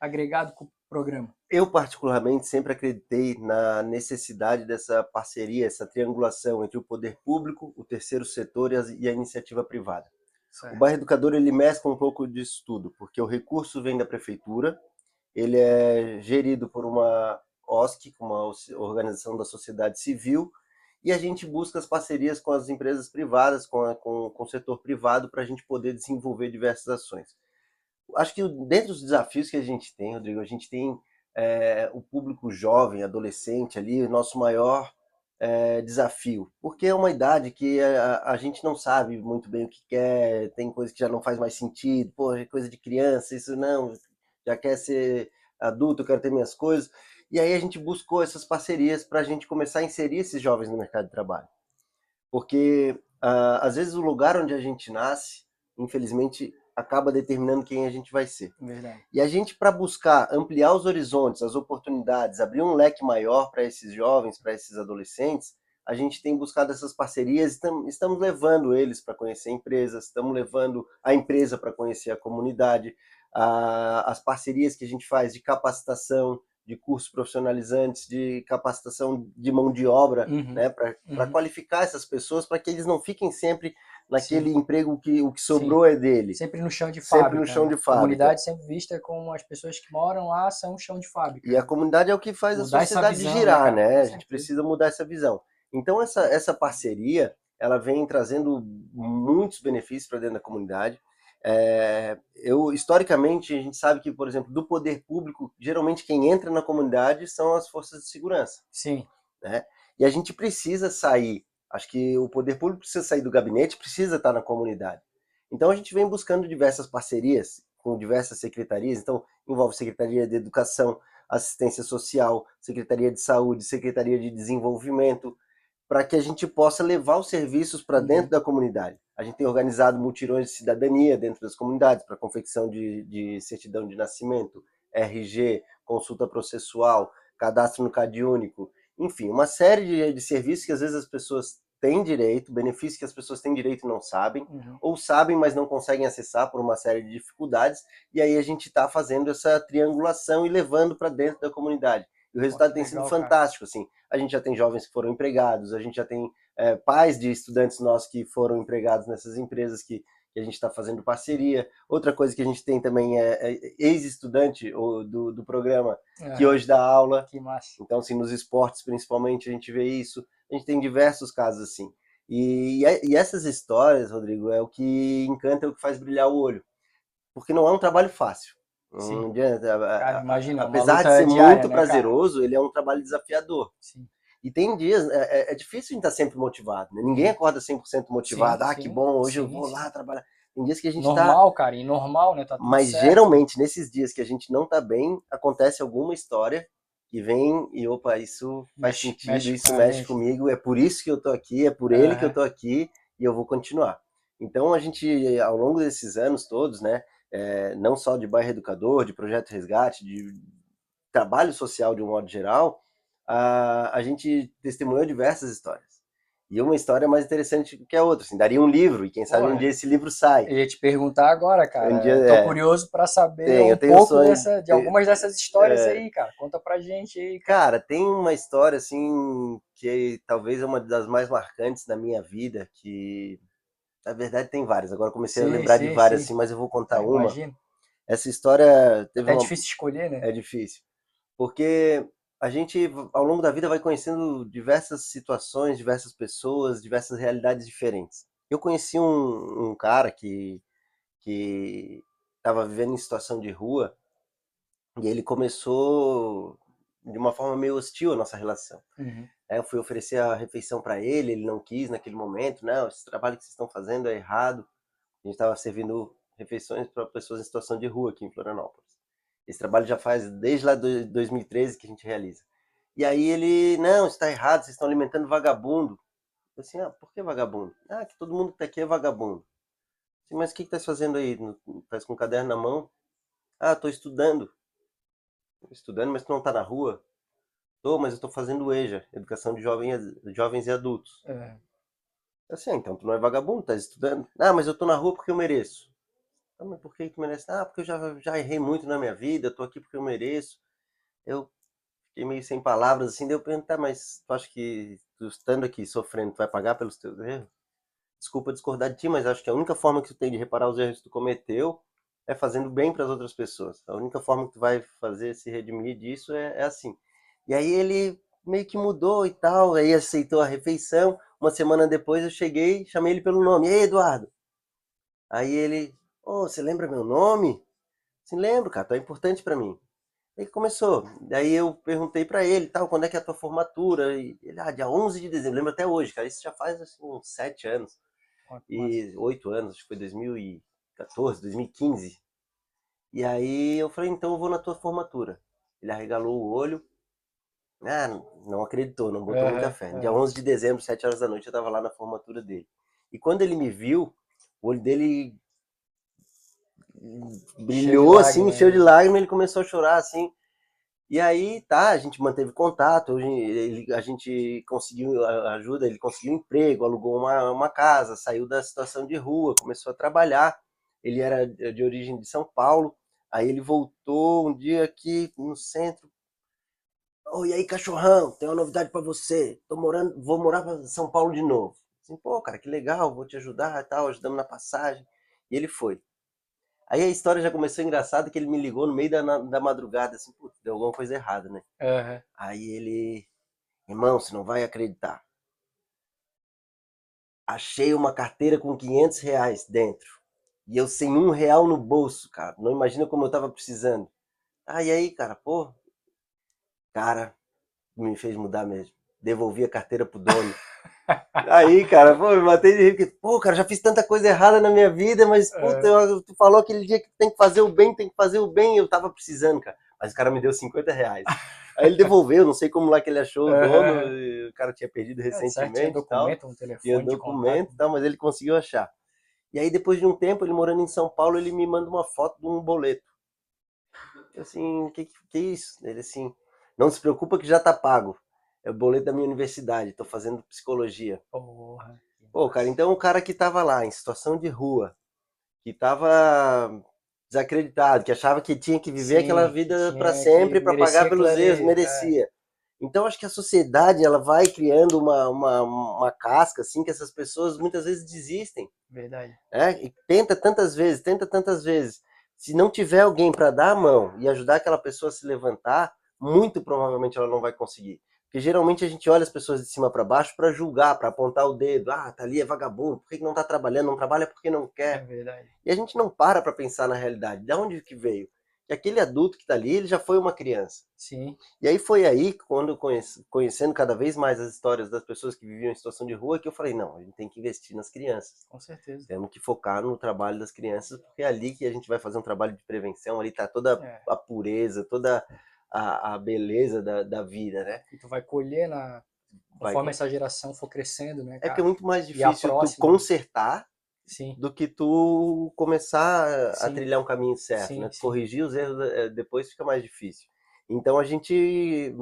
agregado com o programa? Eu, particularmente, sempre acreditei na necessidade dessa parceria, essa triangulação entre o poder público, o terceiro setor e a, e a iniciativa privada. Certo. O bairro educador ele mescla um pouco disso tudo, porque o recurso vem da prefeitura, ele é gerido por uma OSC, uma organização da sociedade civil, e a gente busca as parcerias com as empresas privadas, com, a, com, com o setor privado, para a gente poder desenvolver diversas ações. Acho que dentro dos desafios que a gente tem, Rodrigo, a gente tem é, o público jovem, adolescente ali, o nosso maior é, desafio, porque é uma idade que a, a, gente não sabe muito bem o que quer, tem coisa que já não faz mais sentido, pô, é coisa de criança, isso não, já quer ser adulto, eu quero ter minhas coisas. E aí a gente buscou essas parcerias para a gente começar a inserir esses jovens no mercado de trabalho. Porque uh, às vezes o lugar onde a gente nasce, infelizmente, acaba determinando quem a gente vai ser. Verdade. E a gente, para buscar ampliar os horizontes, as oportunidades, abrir um leque maior para esses jovens, para esses adolescentes, a gente tem buscado essas parcerias, estamos levando eles para conhecer empresas, estamos levando a empresa para conhecer a comunidade, a, as parcerias que a gente faz de capacitação, de cursos profissionalizantes, de capacitação de mão de obra, Uhum. né, para Uhum. qualificar essas pessoas, para que eles não fiquem sempre naquele Sim. emprego que o que sobrou é dele. Sempre no chão de Sempre fábrica. no chão né? de fábrica. A comunidade sempre vista como as pessoas que moram lá são chão de fábrica. E a comunidade é o que faz Mudar a sociedade visão, né, girar, né? Com A gente precisa mudar essa visão. Então essa essa parceria, ela vem trazendo muitos benefícios para dentro da comunidade. É, eu historicamente a gente sabe que, por exemplo, do poder público, geralmente quem entra na comunidade são as forças de segurança. Sim. E a gente precisa sair. Acho que o poder público precisa sair do gabinete, precisa estar na comunidade. Então a gente vem buscando diversas parcerias com diversas secretarias. Então envolve Secretaria de Educação, Assistência Social, Secretaria de Saúde, Secretaria de Desenvolvimento, para que a gente possa levar os serviços para Uhum. dentro da comunidade. A gente tem organizado mutirões de cidadania dentro das comunidades para confecção de, de certidão de nascimento, RG, consulta processual, cadastro no CAD único, enfim, uma série de, de serviços que às vezes as pessoas têm direito, benefícios que as pessoas têm direito e não sabem, Uhum. ou sabem, mas não conseguem acessar por uma série de dificuldades, e aí a gente está fazendo essa triangulação e levando para dentro da comunidade. E o resultado que tem sido legal, cara. fantástico, assim. A gente já tem jovens que foram empregados, a gente já tem é, pais de estudantes nossos que foram empregados nessas empresas que, que a gente está fazendo parceria. Outra coisa que a gente tem também é, é ex-estudante do, do programa que É, hoje dá aula. que massa. Então, assim, nos esportes, principalmente, a gente vê isso. A gente tem diversos casos assim. E, e, e essas histórias, Rodrigo, é o que encanta, é o que faz brilhar o olho. Porque não é um trabalho fácil. Sim. Não adianta. Cara, imagina, apesar de luta ser diária, muito né, cara? prazeroso, ele é um trabalho desafiador. Sim. E tem dias, é, é- é difícil a gente estar sempre motivado. Né? Ninguém acorda 100% motivado. Sim, ah, que sim, bom, hoje eu sim, vou sim. lá trabalhar. Tem dias que a gente está Normal, cara, e normal, né? Tá mas certo. geralmente, nesses dias que a gente não tá bem, acontece alguma história que vem e, opa, isso faz Mexe- sentido, mexe isso mexe gente. comigo, é por isso que eu tô aqui, é por ele que eu Aham. tô aqui e eu vou continuar. Então, a gente, ao longo desses anos todos, né, é, não só de bairro educador, de projeto resgate, de trabalho social de um modo geral, a, a gente testemunhou diversas histórias. E uma história mais interessante que a outra, assim, daria um livro, e quem sabe um dia esse livro sai. Eu ia te perguntar agora, cara. Um dia- eu tô é. curioso pra saber Tem, eu um pouco sonho dessa, de de- algumas dessas histórias é. aí, cara. Conta pra gente aí, cara. Cara, tem uma história assim que talvez é uma das mais marcantes da minha vida, que na verdade tem várias. Agora eu comecei a Sim, lembrar de sim, várias sim. assim, mas eu vou contar Imagina. uma. Essa história teve É uma difícil escolher, né? é difícil. Porque a gente, ao longo da vida, vai conhecendo diversas situações, diversas pessoas, diversas realidades diferentes. Eu conheci um, um cara que que estava vivendo em situação de rua e ele começou de uma forma meio hostil a nossa relação. Uhum. eu fui oferecer a refeição para ele, ele não quis naquele momento. Não, esse trabalho que vocês estão fazendo é errado. A gente estava servindo refeições para pessoas em situação de rua aqui em Florianópolis. Esse trabalho já faz desde lá de 2013 que a gente realiza. E aí ele, não, está errado, vocês estão alimentando vagabundo. Eu assim, ah, por que vagabundo? Ah, que todo mundo que está aqui é vagabundo. Assim, mas o que está fazendo aí? Estás com o caderno na mão? Ah, estou estudando. Estudando, mas tu não está na rua? Estou, mas eu estou fazendo EJA, Educação de Jovens, jovens e Adultos. É. Assim, ah, então tu não é vagabundo, estás estudando. Ah, mas eu estou na rua porque eu mereço. Ah, mas por que tu merece? Ah, porque eu já, já errei muito na minha vida, eu tô aqui porque eu mereço. Eu fiquei meio sem palavras, assim, deu perguntar, mas tu acha que tu estando aqui sofrendo, tu vai pagar pelos teus erros? Desculpa discordar de ti, mas acho que a única forma que tu tem de reparar os erros que tu cometeu é fazendo bem para as outras pessoas. A única forma que tu vai fazer se redimir disso é, é assim. E aí ele meio que mudou e tal, aí aceitou a refeição. Uma semana depois eu cheguei, chamei ele pelo nome. E aí, Eduardo? Aí ele, oh, você lembra meu nome? Sim, lembro, cara, tá importante para mim. Aí começou. Daí eu perguntei para ele, tal, quando é que é a tua formatura? E ele, ah, dia 11 de dezembro. Lembro até hoje, cara. Isso já faz assim, uns sete anos. E oito anos, acho que foi 2014, 2015. E aí eu falei, então eu vou na tua formatura. Ele arregalou o olho. Ah, não acreditou, não botou é, muita fé. É. Dia 11 de dezembro, 7 horas da noite, eu tava lá na formatura dele. E quando ele me viu, o olho dele brilhou assim, cheio de lágrimas, ele começou a chorar assim. E aí, tá, a gente manteve contato, hoje ele, a gente conseguiu ajuda, ele conseguiu um emprego, alugou uma, uma casa, saiu da situação de rua, começou a trabalhar. Ele era de origem de São Paulo, aí ele voltou um dia aqui no centro. Oh, e aí, cachorrão, tem uma novidade para você. Tô morando, vou morar para São Paulo de novo. Assim, pô, cara, que legal, vou te ajudar, tal, ajudamos na passagem. E ele foi. Aí a história já começou engraçada que ele me ligou no meio da, da madrugada, assim, putz, deu alguma coisa errada, né? Uhum. Aí ele, irmão, você não vai acreditar. Achei uma carteira com 500 reais dentro. E eu sem um real no bolso, cara. Não imagina como eu tava precisando. Ah, e aí, cara, pô. Cara, me fez mudar mesmo. Devolvi a carteira pro dono. Aí, cara, pô, me matei de rir, porque, pô, cara, já fiz tanta coisa errada na minha vida, mas, é. puta, é. tu falou aquele dia que tem que fazer o bem, tem que fazer o bem, eu tava precisando, cara. Mas o cara me deu 50 reais. Aí ele devolveu, não sei como lá que ele achou o dono, o cara tinha perdido é, recentemente. tinha documento, tal, um telefone. Tinha documento e tal, mas ele conseguiu achar. E aí, depois de um tempo, ele morando em São Paulo, ele me manda uma foto de um boleto. Eu assim, que que é isso? Ele assim, não se preocupa que já tá pago é o boleto da minha universidade, tô fazendo psicologia. Porra. Pô, cara, então o cara que tava lá em situação de rua, que tava desacreditado, que achava que tinha que viver Sim, aquela vida para sempre para pagar pelos erros, merecia. É. Então acho que a sociedade ela vai criando uma, uma, uma casca assim que essas pessoas muitas vezes desistem. Verdade. É, e tenta tantas vezes, tenta tantas vezes. Se não tiver alguém para dar a mão e ajudar aquela pessoa a se levantar, muito provavelmente ela não vai conseguir. Porque geralmente a gente olha as pessoas de cima para baixo para julgar, para apontar o dedo. Ah, tá ali, é vagabundo, por que não tá trabalhando? Não trabalha porque não quer. É verdade. E a gente não para para pensar na realidade. De onde que veio? Que aquele adulto que tá ali, ele já foi uma criança. Sim. E aí foi aí, quando conhece, conhecendo cada vez mais as histórias das pessoas que viviam em situação de rua, que eu falei, não, a gente tem que investir nas crianças. Com certeza. Temos que focar no trabalho das crianças, porque é ali que a gente vai fazer um trabalho de prevenção, ali tá toda é. a pureza, toda a, a beleza da, da vida, né? E tu vai colher na, conforme essa geração for crescendo, né? Cara? É que é muito mais difícil próxima, tu consertar sim. do que tu começar sim. a trilhar um caminho certo, sim, né? Corrigir os erros eh, depois fica mais difícil. Então a gente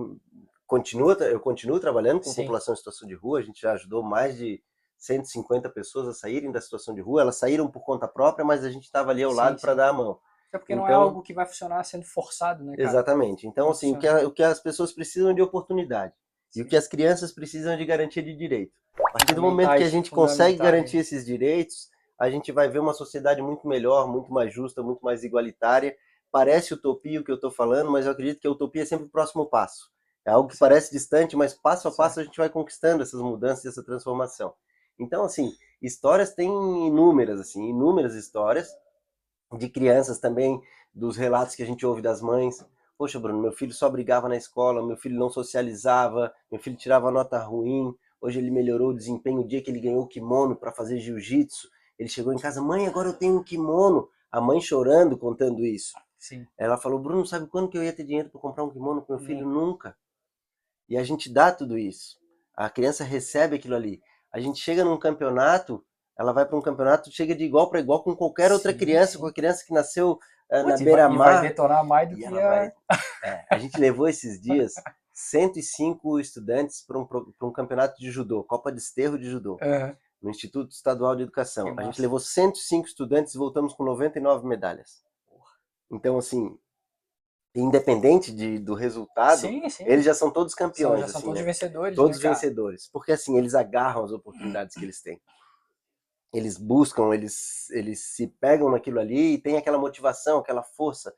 continua, eu continuo trabalhando com população em situação de rua, a gente já ajudou mais de 150 pessoas a saírem da situação de rua, elas saíram por conta própria, mas a gente estava ali ao lado para dar a mão. Até porque então, não é então algo que vai funcionar sendo forçado, né? Cara? Exatamente. Então, assim, o que, a, o que as pessoas precisam de oportunidade. Sim. E o que as crianças precisam de garantia de direito. A partir do momento que a gente consegue garantir esses direitos, a gente vai ver uma sociedade muito melhor, muito mais justa, muito mais igualitária. Parece utopia o que eu estou falando, mas eu acredito que a utopia é sempre o próximo passo. É algo que parece distante, mas passo a passo a gente vai conquistando essas mudanças, essa transformação. Então, assim, histórias tem inúmeras, assim, inúmeras histórias de crianças também, dos relatos que a gente ouve das mães. Poxa, Bruno, meu filho só brigava na escola, meu filho não socializava, meu filho tirava nota ruim, hoje ele melhorou o desempenho o dia que ele ganhou o kimono para fazer jiu-jitsu. Ele chegou em casa, mãe, agora eu tenho um kimono. A mãe chorando, contando isso. Sim. Ela falou, Bruno, sabe quando que eu ia ter dinheiro para comprar um kimono para meu filho? Nunca. E a gente dá tudo isso. A criança recebe aquilo ali. A gente chega num campeonato, ela vai para um campeonato, chega de igual para igual com qualquer outra sim, criança, sim. com a criança que nasceu uh, na beira-mar. Vai detonar mais do que a... Vai... É, a gente levou esses dias 105 estudantes para um, um campeonato de judô, Copa de Esterro de Judô, uhum. no Instituto Estadual de Educação. A gente levou 105 estudantes e voltamos com 99 medalhas. Então, assim, independente de, do resultado, sim, sim. eles já são todos campeões. São, já são assim, todos né? vencedores. Todos né, vencedores. Porque assim, eles agarram as oportunidades que eles têm. Eles buscam, eles, eles se pegam naquilo ali e tem aquela motivação, aquela força.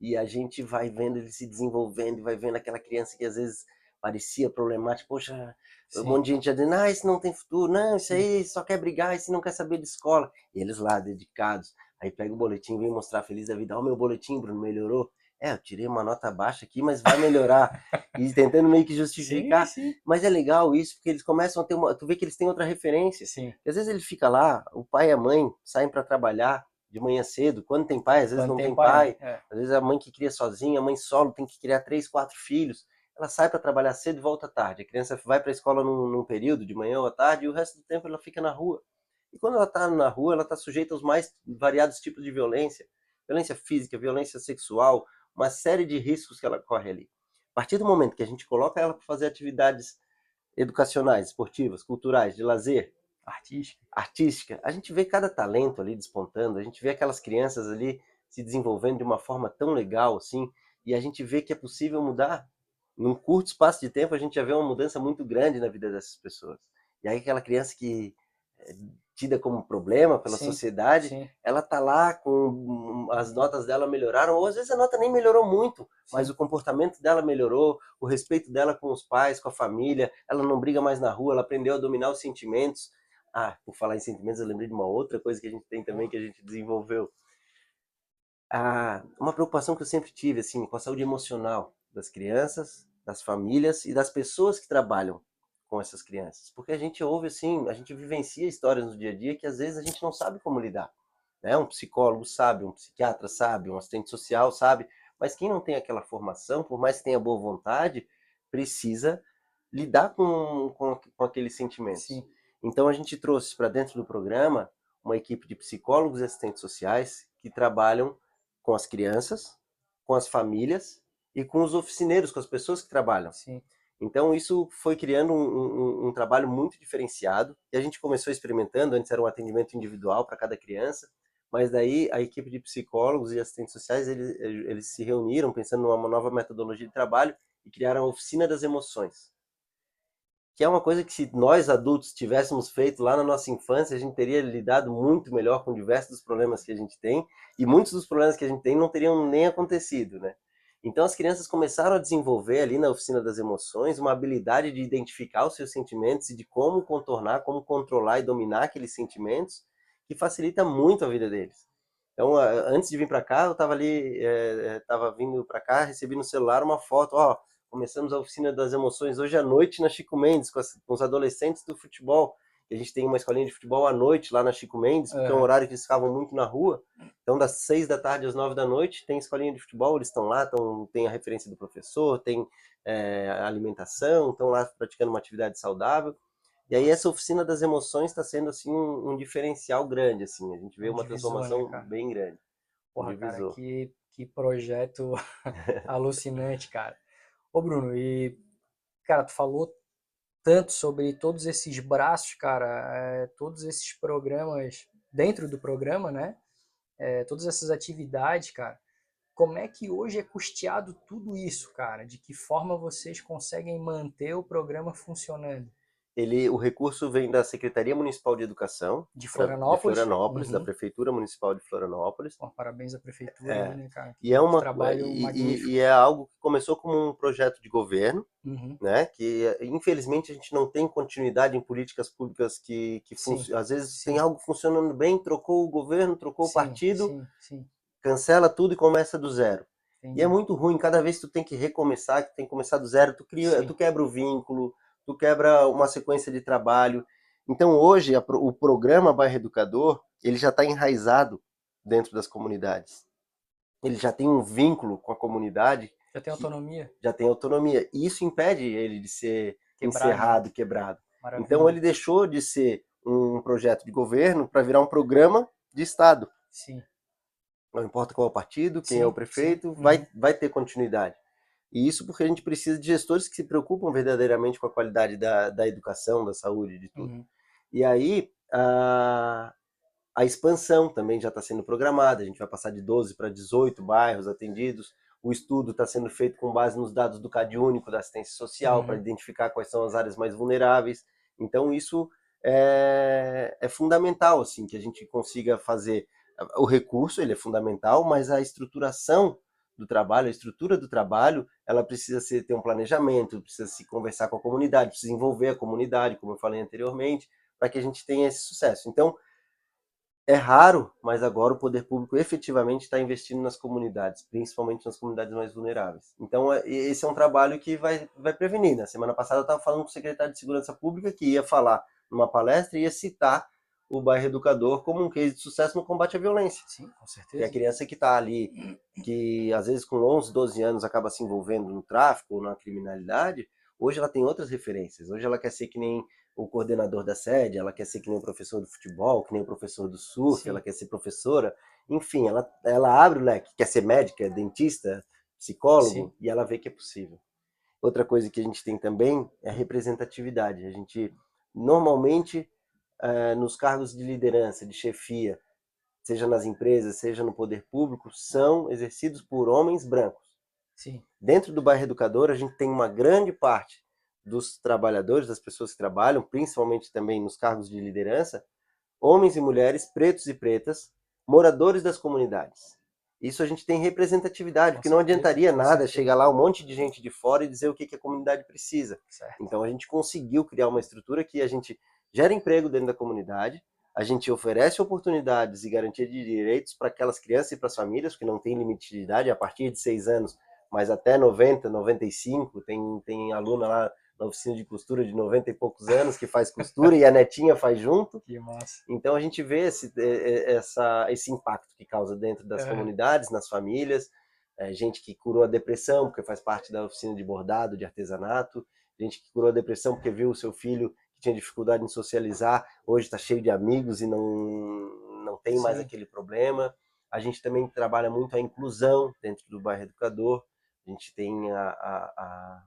E a gente vai vendo ele se desenvolvendo e vai vendo aquela criança que às vezes parecia problemática. Poxa, sim. um monte de gente já dizendo, ah, esse não tem futuro, não, isso aí só quer brigar, esse não quer saber de escola. E eles lá, dedicados. Aí pega o boletim, vem mostrar feliz da vida. Ó, oh, meu boletim, Bruno, melhorou é, eu tirei uma nota baixa aqui, mas vai melhorar. e tentando meio que justificar. Sim, sim. Mas é legal isso, porque eles começam a ter uma. Tu vê que eles têm outra referência. Sim. E às vezes ele fica lá, o pai e a mãe saem para trabalhar de manhã cedo. Quando tem pai, às vezes Quando não tem, pai. pai. É. Às vezes a mãe que cria sozinha, a mãe solo tem que criar três, quatro filhos. Ela sai para trabalhar cedo e volta tarde. A criança vai para a escola num, num período, de manhã ou à tarde, e o resto do tempo ela fica na rua. E quando ela está na rua, ela está sujeita aos mais variados tipos de violência. Violência física, violência sexual, uma série de riscos que ela corre ali. A partir do momento que a gente coloca ela para fazer atividades educacionais, esportivas, culturais, de lazer, artística, artística, a gente vê cada talento ali despontando, a gente vê aquelas crianças ali se desenvolvendo de uma forma tão legal assim, e a gente vê que é possível mudar. Num curto espaço de tempo, a gente já vê uma mudança muito grande na vida dessas pessoas. E aí aquela criança que eh, tida como problema pela sim, sociedade, sim. ela tá lá com as notas dela melhoraram, ou às vezes a nota nem melhorou muito, sim. mas o comportamento dela melhorou, o respeito dela com os pais, com a família, ela não briga mais na rua, ela aprendeu a dominar os sentimentos. Ah, por falar em sentimentos, eu lembrei de uma outra coisa que a gente tem também que a gente desenvolveu. Ah, uma preocupação que eu sempre tive assim com a saúde emocional das crianças, das famílias e das pessoas que trabalham com essas crianças, porque a gente ouve assim, a gente vivencia histórias no dia a dia que às vezes a gente não sabe como lidar. Né? Um psicólogo sabe, um psiquiatra sabe, um assistente social sabe, mas quem não tem aquela formação, por mais que tenha boa vontade, precisa lidar com, com, com aqueles sentimentos. Sim. Então a gente trouxe para dentro do programa uma equipe de psicólogos e assistentes sociais que trabalham com as crianças, com as famílias e com os oficineiros, com as pessoas que trabalham. Sim. Então, isso foi criando um, um, um, trabalho muito diferenciado. E a gente começou experimentando, antes era um atendimento individual para cada criança, mas daí a equipe de psicólogos e assistentes sociais, eles, eles se reuniram pensando numa nova metodologia de trabalho e criaram a Oficina das Emoções. Que é uma coisa que se nós adultos tivéssemos feito lá na nossa infância, a gente teria lidado muito melhor com diversos dos problemas que a gente tem, e muitos dos problemas que a gente tem não teriam nem acontecido, né? Então as crianças começaram a desenvolver ali na oficina das emoções uma habilidade de identificar os seus sentimentos e de como contornar, como controlar e dominar aqueles sentimentos, que facilita muito a vida deles. Então, antes de vir para cá, eu estava ali, estava é, vindo para cá, recebi no celular uma foto, ó, começamos a oficina das emoções hoje à noite na Chico Mendes, com, as, com os adolescentes do futebol a gente tem uma escolinha de futebol à noite lá na Chico Mendes, porque é, é um horário que eles ficavam muito na rua. Então, das seis da tarde às nove da noite, tem escolinha de futebol, eles estão lá, tão, tem a referência do professor, tem é, alimentação, estão lá praticando uma atividade saudável. E aí essa oficina das emoções está sendo assim um, um, diferencial grande, assim. A gente vê um uma divisor, transformação né, bem grande. Porra, um cara, que, que projeto alucinante, cara. Ô, Bruno, e, cara, tu falou tanto sobre todos esses braços, cara, é, todos esses programas dentro do programa, né? É, todas essas atividades, cara. Como é que hoje é custeado tudo isso, cara? De que forma vocês conseguem manter o programa funcionando? Ele, o recurso vem da Secretaria Municipal de Educação de Florianópolis, de Florianópolis uhum. da Prefeitura Municipal de Florianópolis. Pô, parabéns à prefeitura, é. né, cara? E é uma trabalho e, e, e, é algo que começou como um projeto de governo, uhum. né? Que infelizmente a gente não tem continuidade em políticas públicas que, que às vezes sim. tem algo funcionando bem, trocou o governo, trocou sim, o partido, sim, cancela tudo e começa do zero. Entendi. E é muito ruim, cada vez que tu tem que recomeçar, que tem que começar do zero, tu cria, tu quebra o vínculo, tu quebra uma sequência de trabalho. Então hoje a, o programa Bairro Educador ele já está enraizado dentro das comunidades. Ele já tem um vínculo com a comunidade. Já tem autonomia. Já tem autonomia. E isso impede ele de ser quebrado. encerrado, quebrado. Maravilha. Então ele deixou de ser um projeto de governo para virar um programa de Estado. Sim. Não importa qual é o partido, quem sim, é o prefeito, vai, uhum. vai ter continuidade. E isso porque a gente precisa de gestores que se preocupam verdadeiramente com a qualidade da, da educação, da saúde, de tudo. Uhum. E aí, a, a expansão também já está sendo programada, a gente vai passar de 12 para 18 bairros atendidos. O estudo está sendo feito com base nos dados do CAD único da assistência social uhum. para identificar quais são as áreas mais vulneráveis. Então, isso é, é fundamental, assim, que a gente consiga fazer. O recurso, ele é fundamental, mas a estruturação do trabalho, a estrutura do trabalho, ela precisa ser, ter um planejamento, precisa se conversar com a comunidade, precisa envolver a comunidade, como eu falei anteriormente, para que a gente tenha esse sucesso. Então, é raro, mas agora o poder público efetivamente está investindo nas comunidades, principalmente nas comunidades mais vulneráveis. Então, é, esse é um trabalho que vai, vai prevenir. Na semana passada eu estava falando com o secretário de Segurança Pública que ia falar numa palestra e ia citar o bairro educador como um case de sucesso no combate à violência. Sim, com certeza. E a criança que está ali, que às vezes com 11, 12 anos acaba se envolvendo no tráfico ou na criminalidade, hoje ela tem outras referências. Hoje ela quer ser que nem o coordenador da sede, ela quer ser que nem o professor do futebol, que nem o professor do surf, Sim. ela quer ser professora. Enfim, ela, ela abre o leque, quer ser médica, dentista, psicólogo, Sim. e ela vê que é possível. Outra coisa que a gente tem também é a representatividade. A gente normalmente uh, nos cargos de liderança, de chefia, seja nas empresas, seja no poder público, são exercidos por homens brancos. Sim. Dentro do bairro educador, a gente tem uma grande parte dos trabalhadores, das pessoas que trabalham, principalmente também nos cargos de liderança, homens e mulheres, pretos e pretas, moradores das comunidades. Isso a gente tem representatividade, porque não adiantaria nada chegar lá um monte de gente de fora e dizer o que, que a comunidade precisa. Certo. Então a gente conseguiu criar uma estrutura que a gente gera emprego dentro da comunidade, a gente oferece oportunidades e garantia de direitos para aquelas crianças e para as famílias, que não tem limite de idade, a partir de seis anos, mas até 90, 95, tem, tem aluna lá na oficina de costura de 90 e poucos anos que faz costura e a netinha faz junto. Que massa. Então a gente vê esse, essa, esse impacto que causa dentro das é. comunidades, nas famílias, é, gente que curou a depressão porque faz parte da oficina de bordado, de artesanato, gente que curou a depressão porque viu o seu filho tinha dificuldade em socializar, hoje está cheio de amigos e não, não tem Sim. mais aquele problema. A gente também trabalha muito a inclusão dentro do bairro educador. A gente tem a, a, a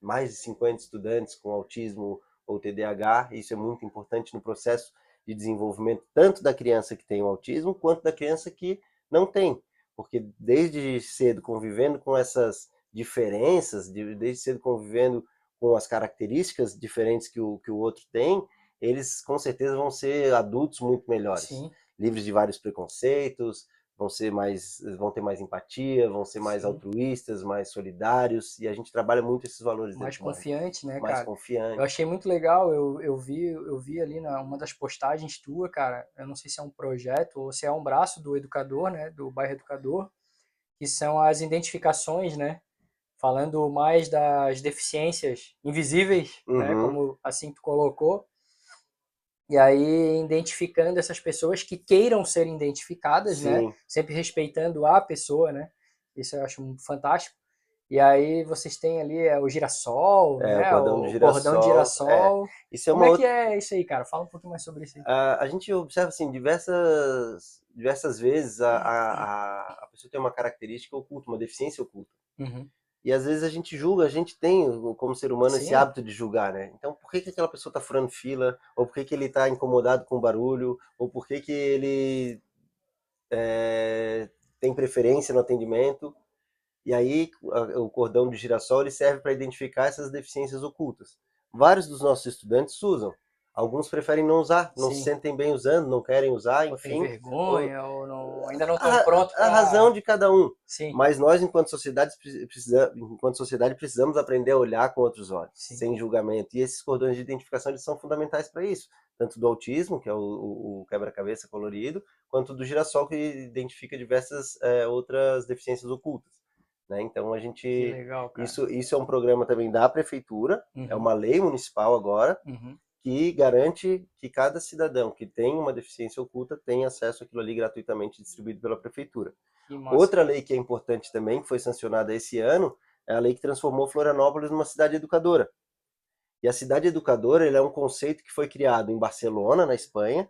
mais de 50 estudantes com autismo ou TDAH. Isso é muito importante no processo de desenvolvimento tanto da criança que tem o autismo quanto da criança que não tem, porque desde cedo convivendo com essas diferenças, desde cedo convivendo com as características diferentes que o, que o outro tem, eles com certeza vão ser adultos muito melhores, Sim. livres de vários preconceitos, vão ser mais, vão ter mais empatia, vão ser mais Sim. altruístas, mais solidários, e a gente trabalha muito esses valores. Mais confiante, né, mais cara? confiante. Eu achei muito legal, eu, eu vi eu vi ali na uma das postagens tua, cara, eu não sei se é um projeto ou se é um braço do educador, né, do bairro educador, que são as identificações, né, falando mais das deficiências invisíveis, né, uhum. né, como assim tu colocou, e aí identificando essas pessoas que queiram ser identificadas, né, Sim. né, sempre respeitando a pessoa, né, isso eu acho fantástico. E aí vocês têm ali é, o girassol, é, né? o cordão de girassol. Cordão de girassol. É. Isso é Como é outra... que é isso aí, cara? Fala um pouquinho mais sobre isso aí. A, a gente observa, assim, diversas, diversas vezes a, a, a pessoa tem uma característica oculta, uma deficiência oculta. Uhum. E às vezes a gente julga, a gente tem, como ser humano, Sim. esse hábito de julgar, né? Então, por que, que aquela pessoa está furando fila? Ou por que, que ele está incomodado com o barulho? Ou por que, que ele é, tem preferência no atendimento? E aí, o cordão de girassol ele serve para identificar essas deficiências ocultas. vários dos nossos estudantes usam. Alguns preferem não usar, não Sim. se sentem bem usando, não querem usar, enfim. Tem vergonha, ou, ou não, ainda não estão prontos. A, pra... a razão de cada um. Sim. Mas nós, enquanto sociedade, precisamos, enquanto sociedade, precisamos aprender a olhar com outros olhos, Sim. sem julgamento. E esses cordões de identificação eles são fundamentais para isso. Tanto do autismo, que é o, o quebra-cabeça colorido, quanto do girassol, que identifica diversas é, outras deficiências ocultas. Né? Então a gente. Legal, isso, isso é um programa também da prefeitura, é uhum. é uma lei municipal agora. Uhum que garante que cada cidadão que tem uma deficiência oculta tem acesso àquilo ali gratuitamente distribuído pela prefeitura. Outra lei que é importante também, que foi sancionada esse ano, é a lei que transformou Florianópolis numa cidade educadora. E a cidade educadora é um conceito que foi criado em Barcelona, na Espanha,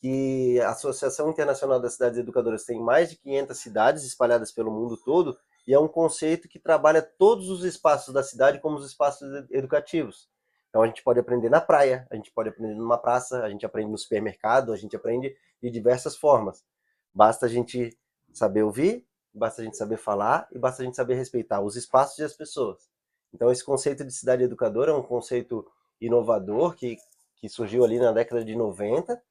que a Associação Internacional das Cidades Educadoras tem mais de 500 cidades espalhadas pelo mundo todo, e é um conceito que trabalha todos os espaços da cidade como os espaços educativos. Então a gente pode aprender na praia, a gente pode aprender numa praça, a gente aprende no supermercado, a gente aprende de diversas formas. Basta a gente saber ouvir, basta a gente saber falar e basta a gente saber respeitar os espaços e as pessoas. Então esse conceito de cidade educadora é um conceito inovador que, que surgiu ali na década de 90,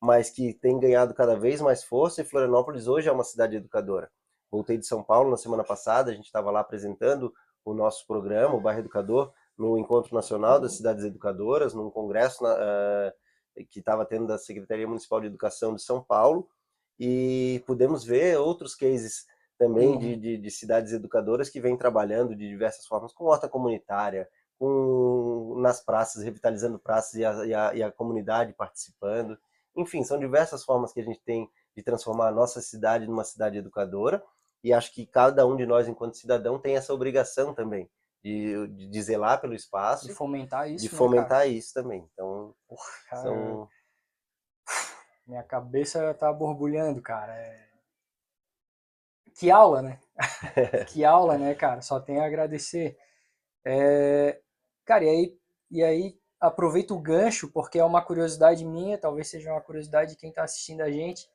mas que tem ganhado cada vez mais força e Florianópolis hoje é uma cidade educadora. Voltei de São Paulo na semana passada, a gente estava lá apresentando o nosso programa, o Bairro Educador, no Encontro Nacional das Cidades Educadoras, num congresso uh, que estava tendo da Secretaria Municipal de Educação de São Paulo, e pudemos ver outros cases também uhum. de, de, de, cidades educadoras que vêm trabalhando de diversas formas, com horta comunitária, com nas praças, revitalizando praças e a, e a, e a comunidade participando. Enfim, são diversas formas que a gente tem de transformar a nossa cidade numa cidade educadora, e acho que cada um de nós, enquanto cidadão, tem essa obrigação também de, de zelar pelo espaço. De fomentar isso. De né, fomentar isso também. Então, Porra, são... Minha cabeça tá borbulhando, cara. É... Que aula, né? que aula, né, cara? Só tenho a agradecer. É... Cara, e aí, e aí aproveito o gancho, porque é uma curiosidade minha, talvez seja uma curiosidade de quem está assistindo a gente.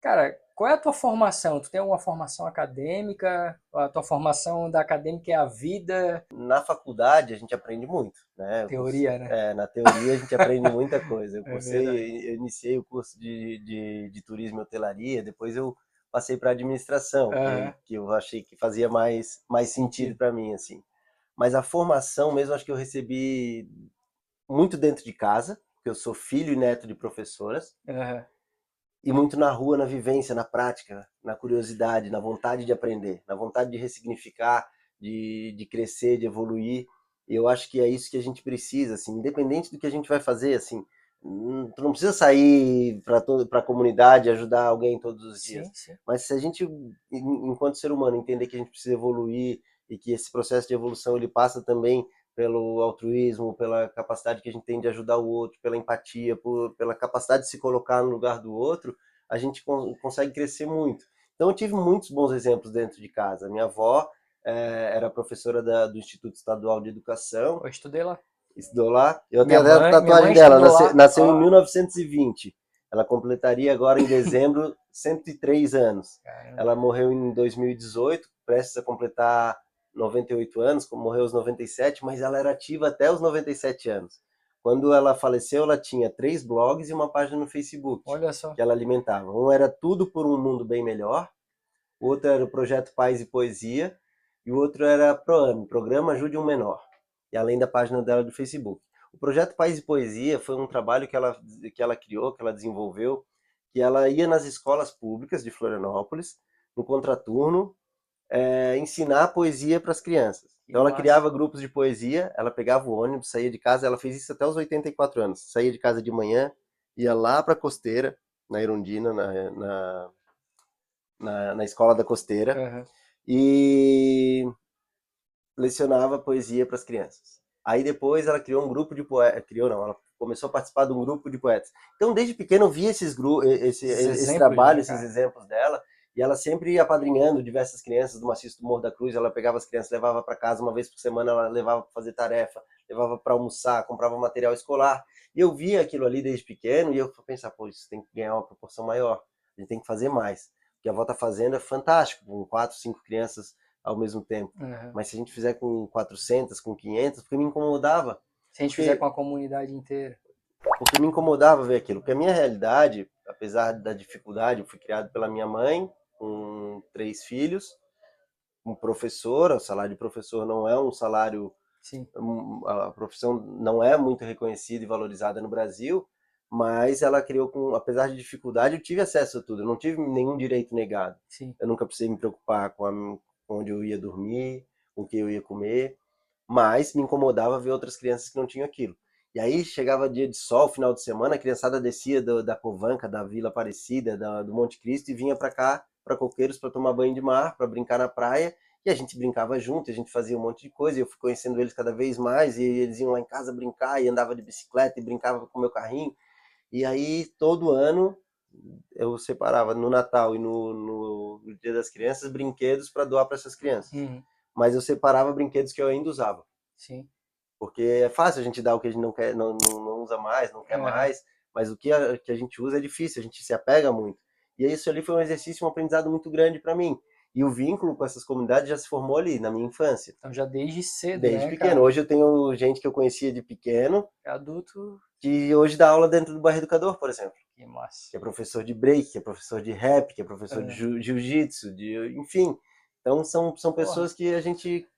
Cara, qual é a tua formação? Tu tem alguma formação acadêmica? A tua formação da acadêmica é a vida? Na faculdade a gente aprende muito, né? Teoria, né? É, na teoria a gente aprende muita coisa. Eu, é cursei, é eu iniciei o curso de, de, de, turismo e hotelaria, depois eu passei para administração, uhum. que, que, eu achei que fazia mais, mais sentido para mim, assim. Mas a formação mesmo acho que eu recebi muito dentro de casa, porque eu sou filho e neto de professoras. Uhum e muito na rua, na vivência, na prática, na curiosidade, na vontade de aprender, na vontade de ressignificar, de, de crescer, de evoluir. E eu acho que é isso que a gente precisa, assim, independente do que a gente vai fazer, assim, hum, tu não precisa sair para a comunidade ajudar alguém todos os dias. Sim, sim. Mas se a gente, enquanto ser humano, entender que a gente precisa evoluir e que esse processo de evolução ele passa também pelo altruísmo, pela capacidade que a gente tem de ajudar o outro, pela empatia, por, pela capacidade de se colocar no lugar do outro, a gente consegue crescer muito. Então eu tive muitos bons exemplos dentro de casa. Minha avó é, era professora da, do Instituto Estadual de Educação. Eu estudei lá. Estudou lá. Eu tenho até a tatuagem dela, nasceu, nasceu em 1920. Ela completaria agora em dezembro 103 anos. Caramba. Ela morreu em 2018, prestes a completar 98 anos, morreu aos 97, mas ela era ativa até os 97 anos. Quando ela faleceu, ela tinha três blogs e uma página no Facebook. Olha só. Que ela alimentava. Um era Tudo por um Mundo Bem Melhor, o outro era o Projeto Paz e Poesia, e o outro era ProAme, Programa Ajude um Menor, e além da página dela do Facebook. O Projeto Paz e Poesia foi um trabalho que ela, que ela criou, que ela desenvolveu, que ela ia nas escolas públicas de Florianópolis, no contraturno, é, ensinar poesia para as crianças. Então ela criava grupos de poesia, ela pegava o ônibus, saía de casa, ela fez isso até os 84 anos. Saía de casa de manhã, ia lá para a Costeira, na Irundina, na, na, na, na escola da Costeira, uhum. e lecionava poesia para as crianças. Aí depois ela criou um grupo de poetas, criou não, ela começou a participar de um grupo de poetas. Então desde pequeno eu via esses, esse, esse, esse trabalho, esses exemplos dela, e ela sempre apadrinhando diversas crianças do Maciço do Morro da Cruz. Ela pegava as crianças, levava para casa uma vez por semana, ela levava para fazer tarefa, levava para almoçar, comprava material escolar. E eu via aquilo ali desde pequeno e eu pensava, pô, isso tem que ganhar uma proporção maior. A gente tem que fazer mais. O que a avó está fazendo é fantástico, com quatro, cinco crianças ao mesmo tempo. Uhum. Mas se a gente fizer com 400, com 500, porque me incomodava. Se a gente fizer com a comunidade inteira. Porque me incomodava ver aquilo. Porque a minha realidade, apesar da dificuldade, eu fui criado pela minha mãe, com três filhos, um professor, o salário de professor não é um salário. Sim. A profissão não é muito reconhecida e valorizada no Brasil, mas ela criou com, apesar de dificuldade, eu tive acesso a tudo, eu não tive nenhum direito negado. Sim. Eu nunca precisei me preocupar com, a, com onde eu ia dormir, com o que eu ia comer, mas me incomodava ver outras crianças que não tinham aquilo. E aí chegava dia de sol, final de semana, a criançada descia do, da Covanca, da Vila Aparecida, da, do Monte Cristo e vinha para cá, para Coqueiros, para tomar banho de mar, para brincar na praia. E a gente brincava junto, a gente fazia um monte de coisa, e eu fui conhecendo eles cada vez mais, e eles iam lá em casa brincar, e andava de bicicleta, e brincava com o meu carrinho. E aí, todo ano, eu separava no Natal e no, no, no Dia das Crianças brinquedos para doar para essas crianças. Uhum. Mas eu separava brinquedos que eu ainda usava. Sim. Porque é fácil a gente dar o que a gente não quer, não, não, não usa mais, não quer é. mais, mas o que a, que a gente usa é difícil, a gente se apega muito. E isso ali foi um exercício, um aprendizado muito grande para mim. E o vínculo com essas comunidades já se formou ali, na minha infância. Então já desde cedo, Desde né, pequeno. Cara? Hoje eu tenho gente que eu conhecia de pequeno. É adulto. Que hoje dá aula dentro do bairro Educador, por exemplo. Que massa. Que é professor de break, que é professor de rap, que é professor é. de jiu-jitsu, de, enfim. Então são, são pessoas Porra. que a gente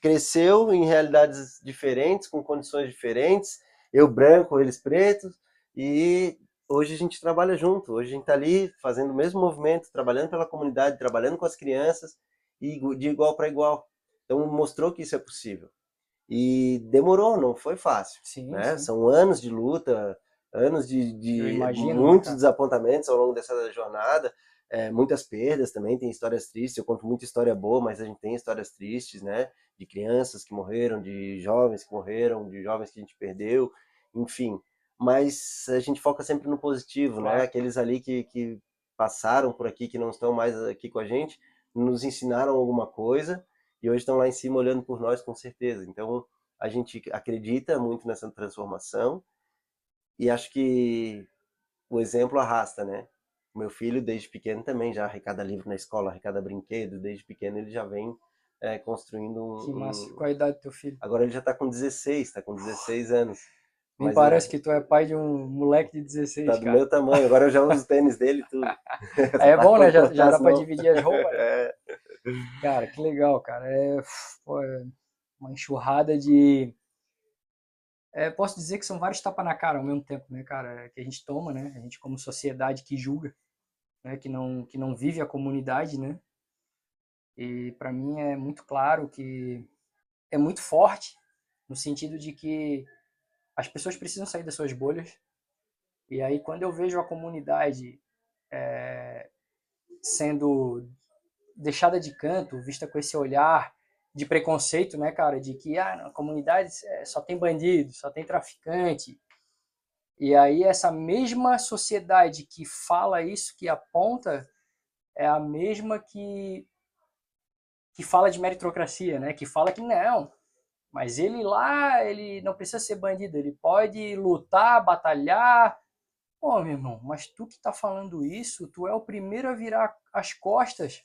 cresceu em realidades diferentes, com condições diferentes. Eu branco, eles pretos. E hoje a gente trabalha junto, hoje a gente está ali fazendo o mesmo movimento, trabalhando pela comunidade, trabalhando com as crianças e de igual para igual. Então mostrou que isso é possível. E demorou, não foi fácil. Sim, né? sim. São anos de luta, anos de, de imagino, muitos cara. desapontamentos ao longo dessa jornada, é, muitas perdas também, tem histórias tristes. Eu conto muita história boa, mas a gente tem histórias tristes, né? De crianças que morreram, de jovens que morreram, de jovens que a gente perdeu, enfim mas a gente foca sempre no positivo, né? Aqueles ali que, que passaram por aqui, que não estão mais aqui com a gente, nos ensinaram alguma coisa e hoje estão lá em cima olhando por nós com certeza. Então a gente acredita muito nessa transformação e acho que o exemplo arrasta, né? Meu filho, desde pequeno, também já arrecada livro na escola, arrecada brinquedo, desde pequeno ele já vem é, construindo um. Que massa. Qual a idade do teu filho? Agora ele já está com 16, está com 16 anos. Me Mas parece é- que tu é pai de um moleque de 16, Tá do cara. meu tamanho, agora eu já uso o tênis dele e tudo. Aí é bom, né? Já, já dá pra dividir as roupas. né? É, Cara, que legal, cara. É, pô, é uma enxurrada de. É, posso dizer que são vários tapas na cara ao mesmo tempo, né, cara? Que a gente toma, né? A gente, como sociedade que julga, né? Que não, que não vive a comunidade, né? E para mim é muito claro que é muito forte, no sentido de que as pessoas precisam sair das suas bolhas. E aí, quando eu vejo a comunidade é, sendo deixada de canto, vista com esse olhar de preconceito, né, cara, de que ah, na comunidade é, só tem bandido, só tem traficante. E aí essa mesma sociedade que fala isso, que aponta, é a mesma que que fala de meritocracia, né, que fala que não, mas ele lá, ele não precisa ser bandido, ele pode lutar, batalhar. Pô, meu irmão, mas tu que tá falando isso, tu é o primeiro a virar as costas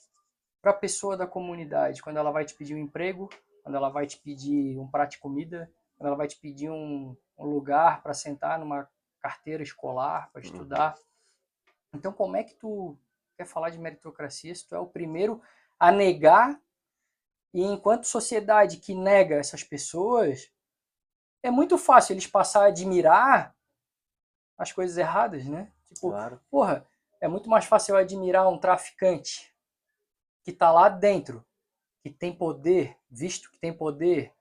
para a pessoa da comunidade, quando ela vai te pedir um emprego, quando ela vai te pedir um prato de comida, quando ela vai te pedir um, um lugar para sentar numa carteira escolar, para estudar. Então, como é que tu quer falar de meritocracia se tu é o primeiro a negar e enquanto sociedade que nega essas pessoas, é muito fácil eles passar a admirar as coisas erradas, né? Tipo, claro. porra, é muito mais fácil eu admirar um traficante que tá lá dentro, que tem poder, visto que tem poder,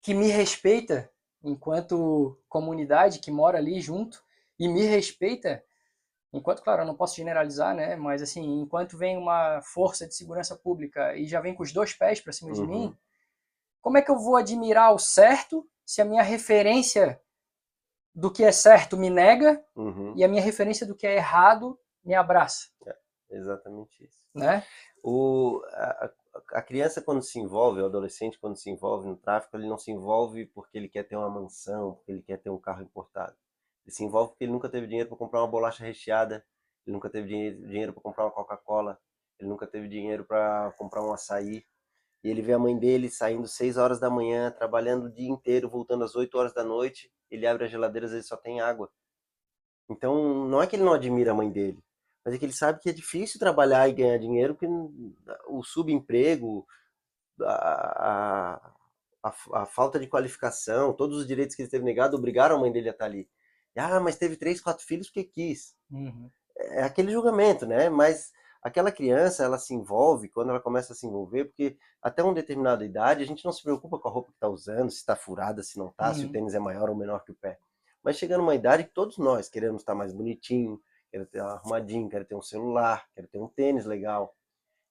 que me respeita enquanto comunidade que mora ali junto e me respeita enquanto, claro, eu não posso generalizar, né? Mas assim, enquanto vem uma força de segurança pública e já vem com os dois pés para cima de Uhum. mim, como é que eu vou admirar o certo se a minha referência do que é certo me nega Uhum, e a minha referência do que é errado me abraça, exatamente isso. né? O, a- a criança, quando se envolve, o adolescente, quando se envolve no tráfico, ele não se envolve porque ele quer ter uma mansão, porque ele quer ter um carro importado. Ele se envolve porque ele nunca teve dinheiro para comprar uma bolacha recheada, ele nunca teve dinheiro, para comprar uma Coca-Cola, ele nunca teve dinheiro para comprar um açaí. e ele vê a mãe dele saindo 6 horas da manhã, trabalhando o dia inteiro, voltando às 8 horas da noite, ele abre a geladeira, às vezes só tem água. Então, não é que ele não admira a mãe dele, mas é que ele sabe que é difícil trabalhar e ganhar dinheiro, porque o subemprego, a, a, a, falta de qualificação, todos os direitos que ele teve negado obrigaram a mãe dele a estar ali. Ah, mas teve três, quatro filhos porque quis. Uhum. É aquele julgamento, né? Mas aquela criança, ela se envolve quando ela começa a se envolver, porque até uma determinada idade a gente não se preocupa com a roupa que está usando, se está furada, se não está, uhum. se o uhum. tênis é maior ou menor que o pé. Mas chegando uma idade que todos nós queremos estar mais bonitinho, quero ter arrumadinho, quero ter um celular, quero ter um tênis legal.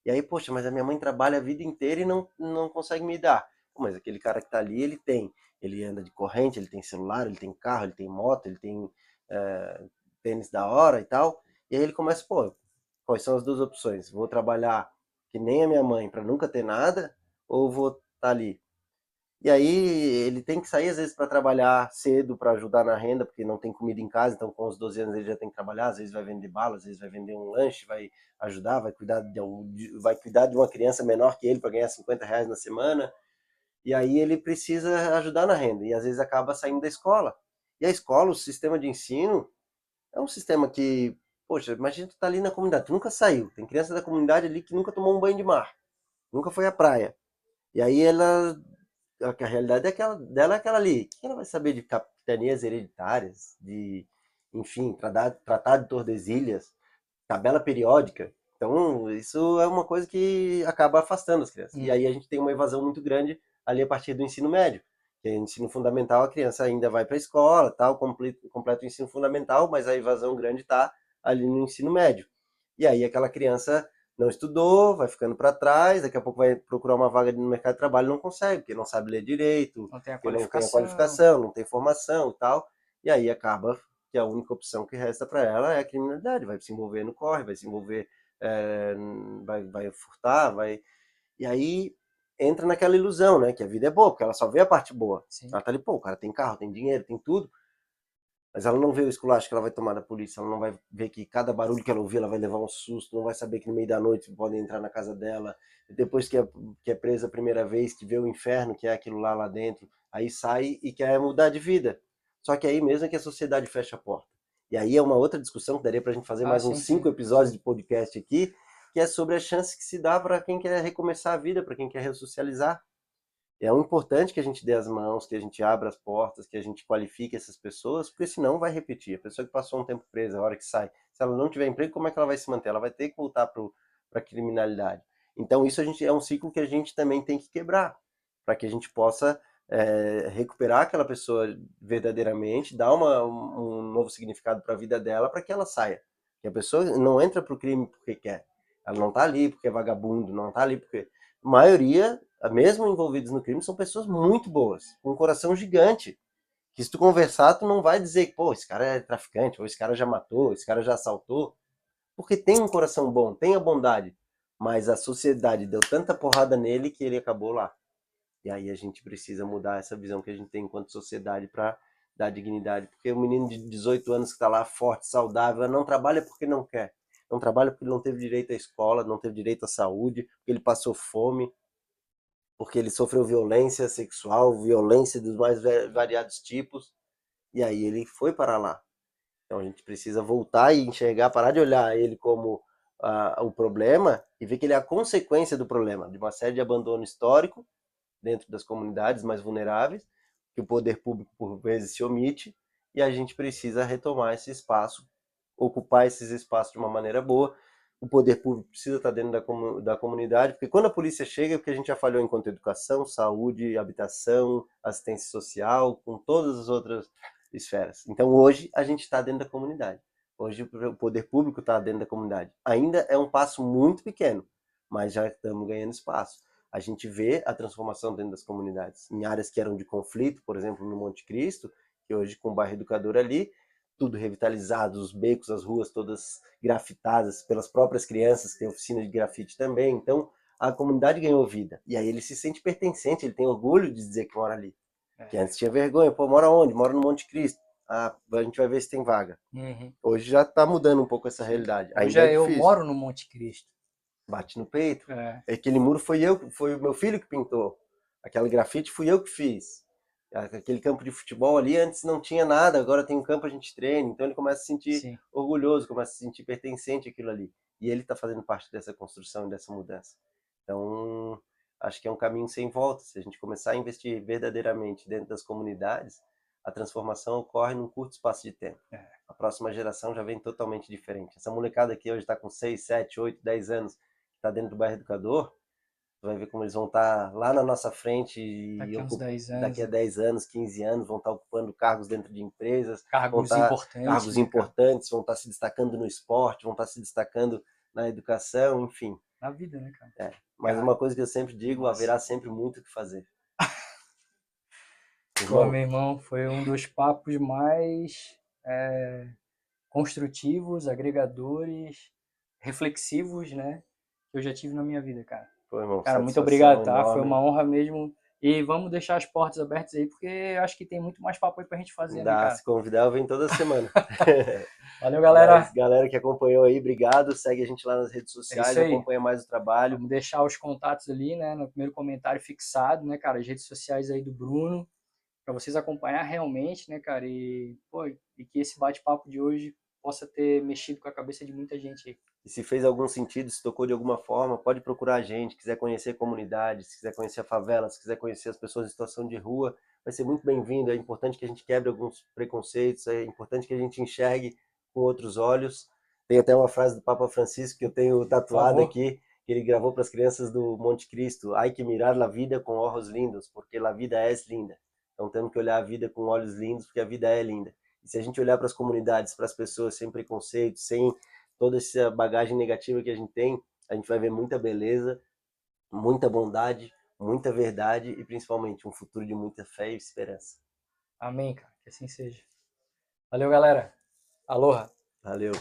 E aí, poxa, mas a minha mãe trabalha a vida inteira e não, não consegue me dar. Mas aquele cara que está ali, ele tem. Ele anda de corrente, ele tem celular, ele tem carro, ele tem moto, ele tem é, tênis da hora e tal. E aí ele começa, pô, quais são as duas opções? Vou trabalhar que nem a minha mãe para nunca ter nada, ou vou estar tá ali e aí ele tem que sair às vezes para trabalhar cedo para ajudar na renda, porque não tem comida em casa, então com os 12 anos ele já tem que trabalhar, às vezes vai vender bala, às vezes vai vender um lanche, vai ajudar, vai cuidar de, um, vai cuidar de uma criança menor que ele para ganhar 50 reais na semana. E aí ele precisa ajudar na renda e às vezes acaba saindo da escola. E a escola, o sistema de ensino, é um sistema que, poxa, imagina tu tá ali na comunidade, tu nunca saiu. Tem criança da comunidade ali que nunca tomou um banho de mar, nunca foi à praia. E aí ela a realidade é aquela, dela é aquela ali. O que ela vai saber de capitanias hereditárias, de, enfim, tratar, tratar de Tordesilhas, tabela periódica? Então, isso é uma coisa que acaba afastando as crianças. E aí a gente tem uma evasão muito grande ali a partir do ensino médio. Que é ensino fundamental, a criança ainda vai para a escola, tal, completa, completa o ensino fundamental, mas a evasão grande está ali no ensino médio. E aí aquela criança não estudou, vai ficando para trás, daqui a pouco vai procurar uma vaga no mercado de trabalho não consegue, porque não sabe ler direito, não tem a qualificação, não tem, a qualificação, não tem formação e tal, e aí acaba que a única opção que resta para ela é a criminalidade, vai se envolver no corre, vai se envolver, é, vai, vai furtar, vai... E aí entra naquela ilusão, né, que a vida é boa, porque ela só vê a parte boa. Sim. Ela tá ali, pô, o cara tem carro, tem dinheiro, tem tudo, mas ela não vê o esculacho que ela vai tomar da polícia, ela não vai ver que cada barulho que ela ouvir, ela vai levar um susto, não vai saber que no meio da noite podem entrar na casa dela. Depois que é, que é presa a primeira vez, que vê o inferno, que é aquilo lá lá dentro, aí sai e quer mudar de vida. Só que aí mesmo é que a sociedade fecha a porta. E aí é uma outra discussão que daria para a gente fazer ah, mais sim, uns cinco sim. episódios de podcast aqui, que é sobre a chance que se dá para quem quer recomeçar a vida, para quem quer ressocializar é um importante que a gente dê as mãos, que a gente abra as portas, que a gente qualifique essas pessoas, porque senão vai repetir. A pessoa que passou um tempo presa, a hora que sai, se ela não tiver emprego, como é que ela vai se manter? Ela vai ter que voltar para a criminalidade. Então isso a gente é um ciclo que a gente também tem que quebrar, para que a gente possa é, recuperar aquela pessoa verdadeiramente, dar uma, um novo significado para a vida dela, para que ela saia. Que a pessoa não entra para o crime porque quer. Ela não está ali porque é vagabundo, não está ali porque a maioria mesmo envolvidos no crime, são pessoas muito boas, com um coração gigante. Que se tu conversar, tu não vai dizer pô, esse cara é traficante, ou esse cara já matou, esse cara já assaltou. Porque tem um coração bom, tem a bondade. Mas a sociedade deu tanta porrada nele que ele acabou lá. E aí a gente precisa mudar essa visão que a gente tem enquanto sociedade para dar dignidade. Porque o menino de 18 anos que está lá forte, saudável, não trabalha porque não quer. Não trabalha porque não teve direito à escola, não teve direito à saúde, porque ele passou fome, porque ele sofreu violência sexual, violência dos mais variados tipos, e aí ele foi para lá. Então a gente precisa voltar e enxergar, parar de olhar ele como uh, o problema e ver que ele é a consequência do problema, de uma série de abandono histórico dentro das comunidades mais vulneráveis, que o poder público por vezes se omite, e a gente precisa retomar esse espaço, ocupar esses espaços de uma maneira boa, o poder público precisa estar dentro da, da comunidade, porque quando a polícia chega, é porque a gente já falhou enquanto educação, saúde, habitação, assistência social, com todas as outras esferas. Então hoje a gente está dentro da comunidade. Hoje o poder público está dentro da comunidade. Ainda é um passo muito pequeno, mas já estamos ganhando espaço. A gente vê a transformação dentro das comunidades. Em áreas que eram de conflito, por exemplo, no Monte Cristo, que hoje com o bairro educador ali, tudo revitalizado, os becos, as ruas todas grafitadas pelas próprias crianças, tem oficina de grafite também. Então, a comunidade ganhou vida. E aí ele se sente pertencente, ele tem orgulho de dizer que mora ali. É. Que antes tinha vergonha, pô, mora onde? Mora no Monte Cristo. Ah, a gente vai ver se tem vaga. Uhum. Hoje já está mudando um pouco essa realidade. Hoje é eu moro no Monte Cristo. Bate no peito. É. Aquele muro foi eu, foi o meu filho que pintou. Aquela grafite fui eu que fiz. Aquele campo de futebol ali antes não tinha nada, agora tem um campo a gente treina, então ele começa a se sentir Sim. orgulhoso, começa a se sentir pertencente àquilo ali. E ele está fazendo parte dessa construção e dessa mudança. Então, acho que é um caminho sem volta. Se a gente começar a investir verdadeiramente dentro das comunidades, a transformação ocorre num curto espaço de tempo. É. A próxima geração já vem totalmente diferente. Essa molecada aqui hoje está com 6, 7, 8, 10 anos, está dentro do bairro educador, vai ver como eles vão estar tá lá na nossa frente daqui, a 10 anos, daqui a 10 anos, 15 anos, vão estar tá ocupando cargos dentro de empresas, cargos tá, importantes, cargos né, importantes, vão estar se destacando no esporte, vão estar se destacando na educação, enfim. Na vida, né, cara? É. Mas cara, uma coisa que eu sempre digo, nossa. haverá sempre muito o que fazer. Pô, meu irmão, foi um dos papos mais é, construtivos, agregadores, reflexivos, né? Que eu já tive na minha vida, cara. Pô, irmão, cara, muito obrigado, tá? Enorme. Foi uma honra mesmo. E vamos deixar as portas abertas aí, porque acho que tem muito mais papo aí pra gente fazer, né, Dá, né? Se convidar, eu venho toda semana. Valeu, galera. Mas, galera que acompanhou aí, obrigado. Segue a gente lá nas redes sociais, é acompanha mais o trabalho. Vamos deixar os contatos ali, né, no primeiro comentário fixado, né, cara? As redes sociais aí do Bruno para vocês acompanhar realmente, né, cara? E, pô, e que esse bate-papo de hoje possa ter mexido com a cabeça de muita gente. E se fez algum sentido, se tocou de alguma forma, pode procurar a gente, quiser conhecer a comunidade, se quiser conhecer a favela, se quiser conhecer as pessoas em situação de rua, vai ser muito bem-vindo. É importante que a gente quebre alguns preconceitos, é importante que a gente enxergue com outros olhos. Tem até uma frase do Papa Francisco que eu tenho tatuado aqui, que ele gravou para as crianças do Monte Cristo: "Ai que mirar a vida com olhos lindos, porque a vida é linda". Então temos que olhar a vida com olhos lindos, porque a vida é linda. Se a gente olhar para as comunidades, para as pessoas sem preconceito, sem toda essa bagagem negativa que a gente tem, a gente vai ver muita beleza, muita bondade, muita verdade e principalmente um futuro de muita fé e esperança. Amém, cara. Que assim seja. Valeu, galera. Aloha. Valeu.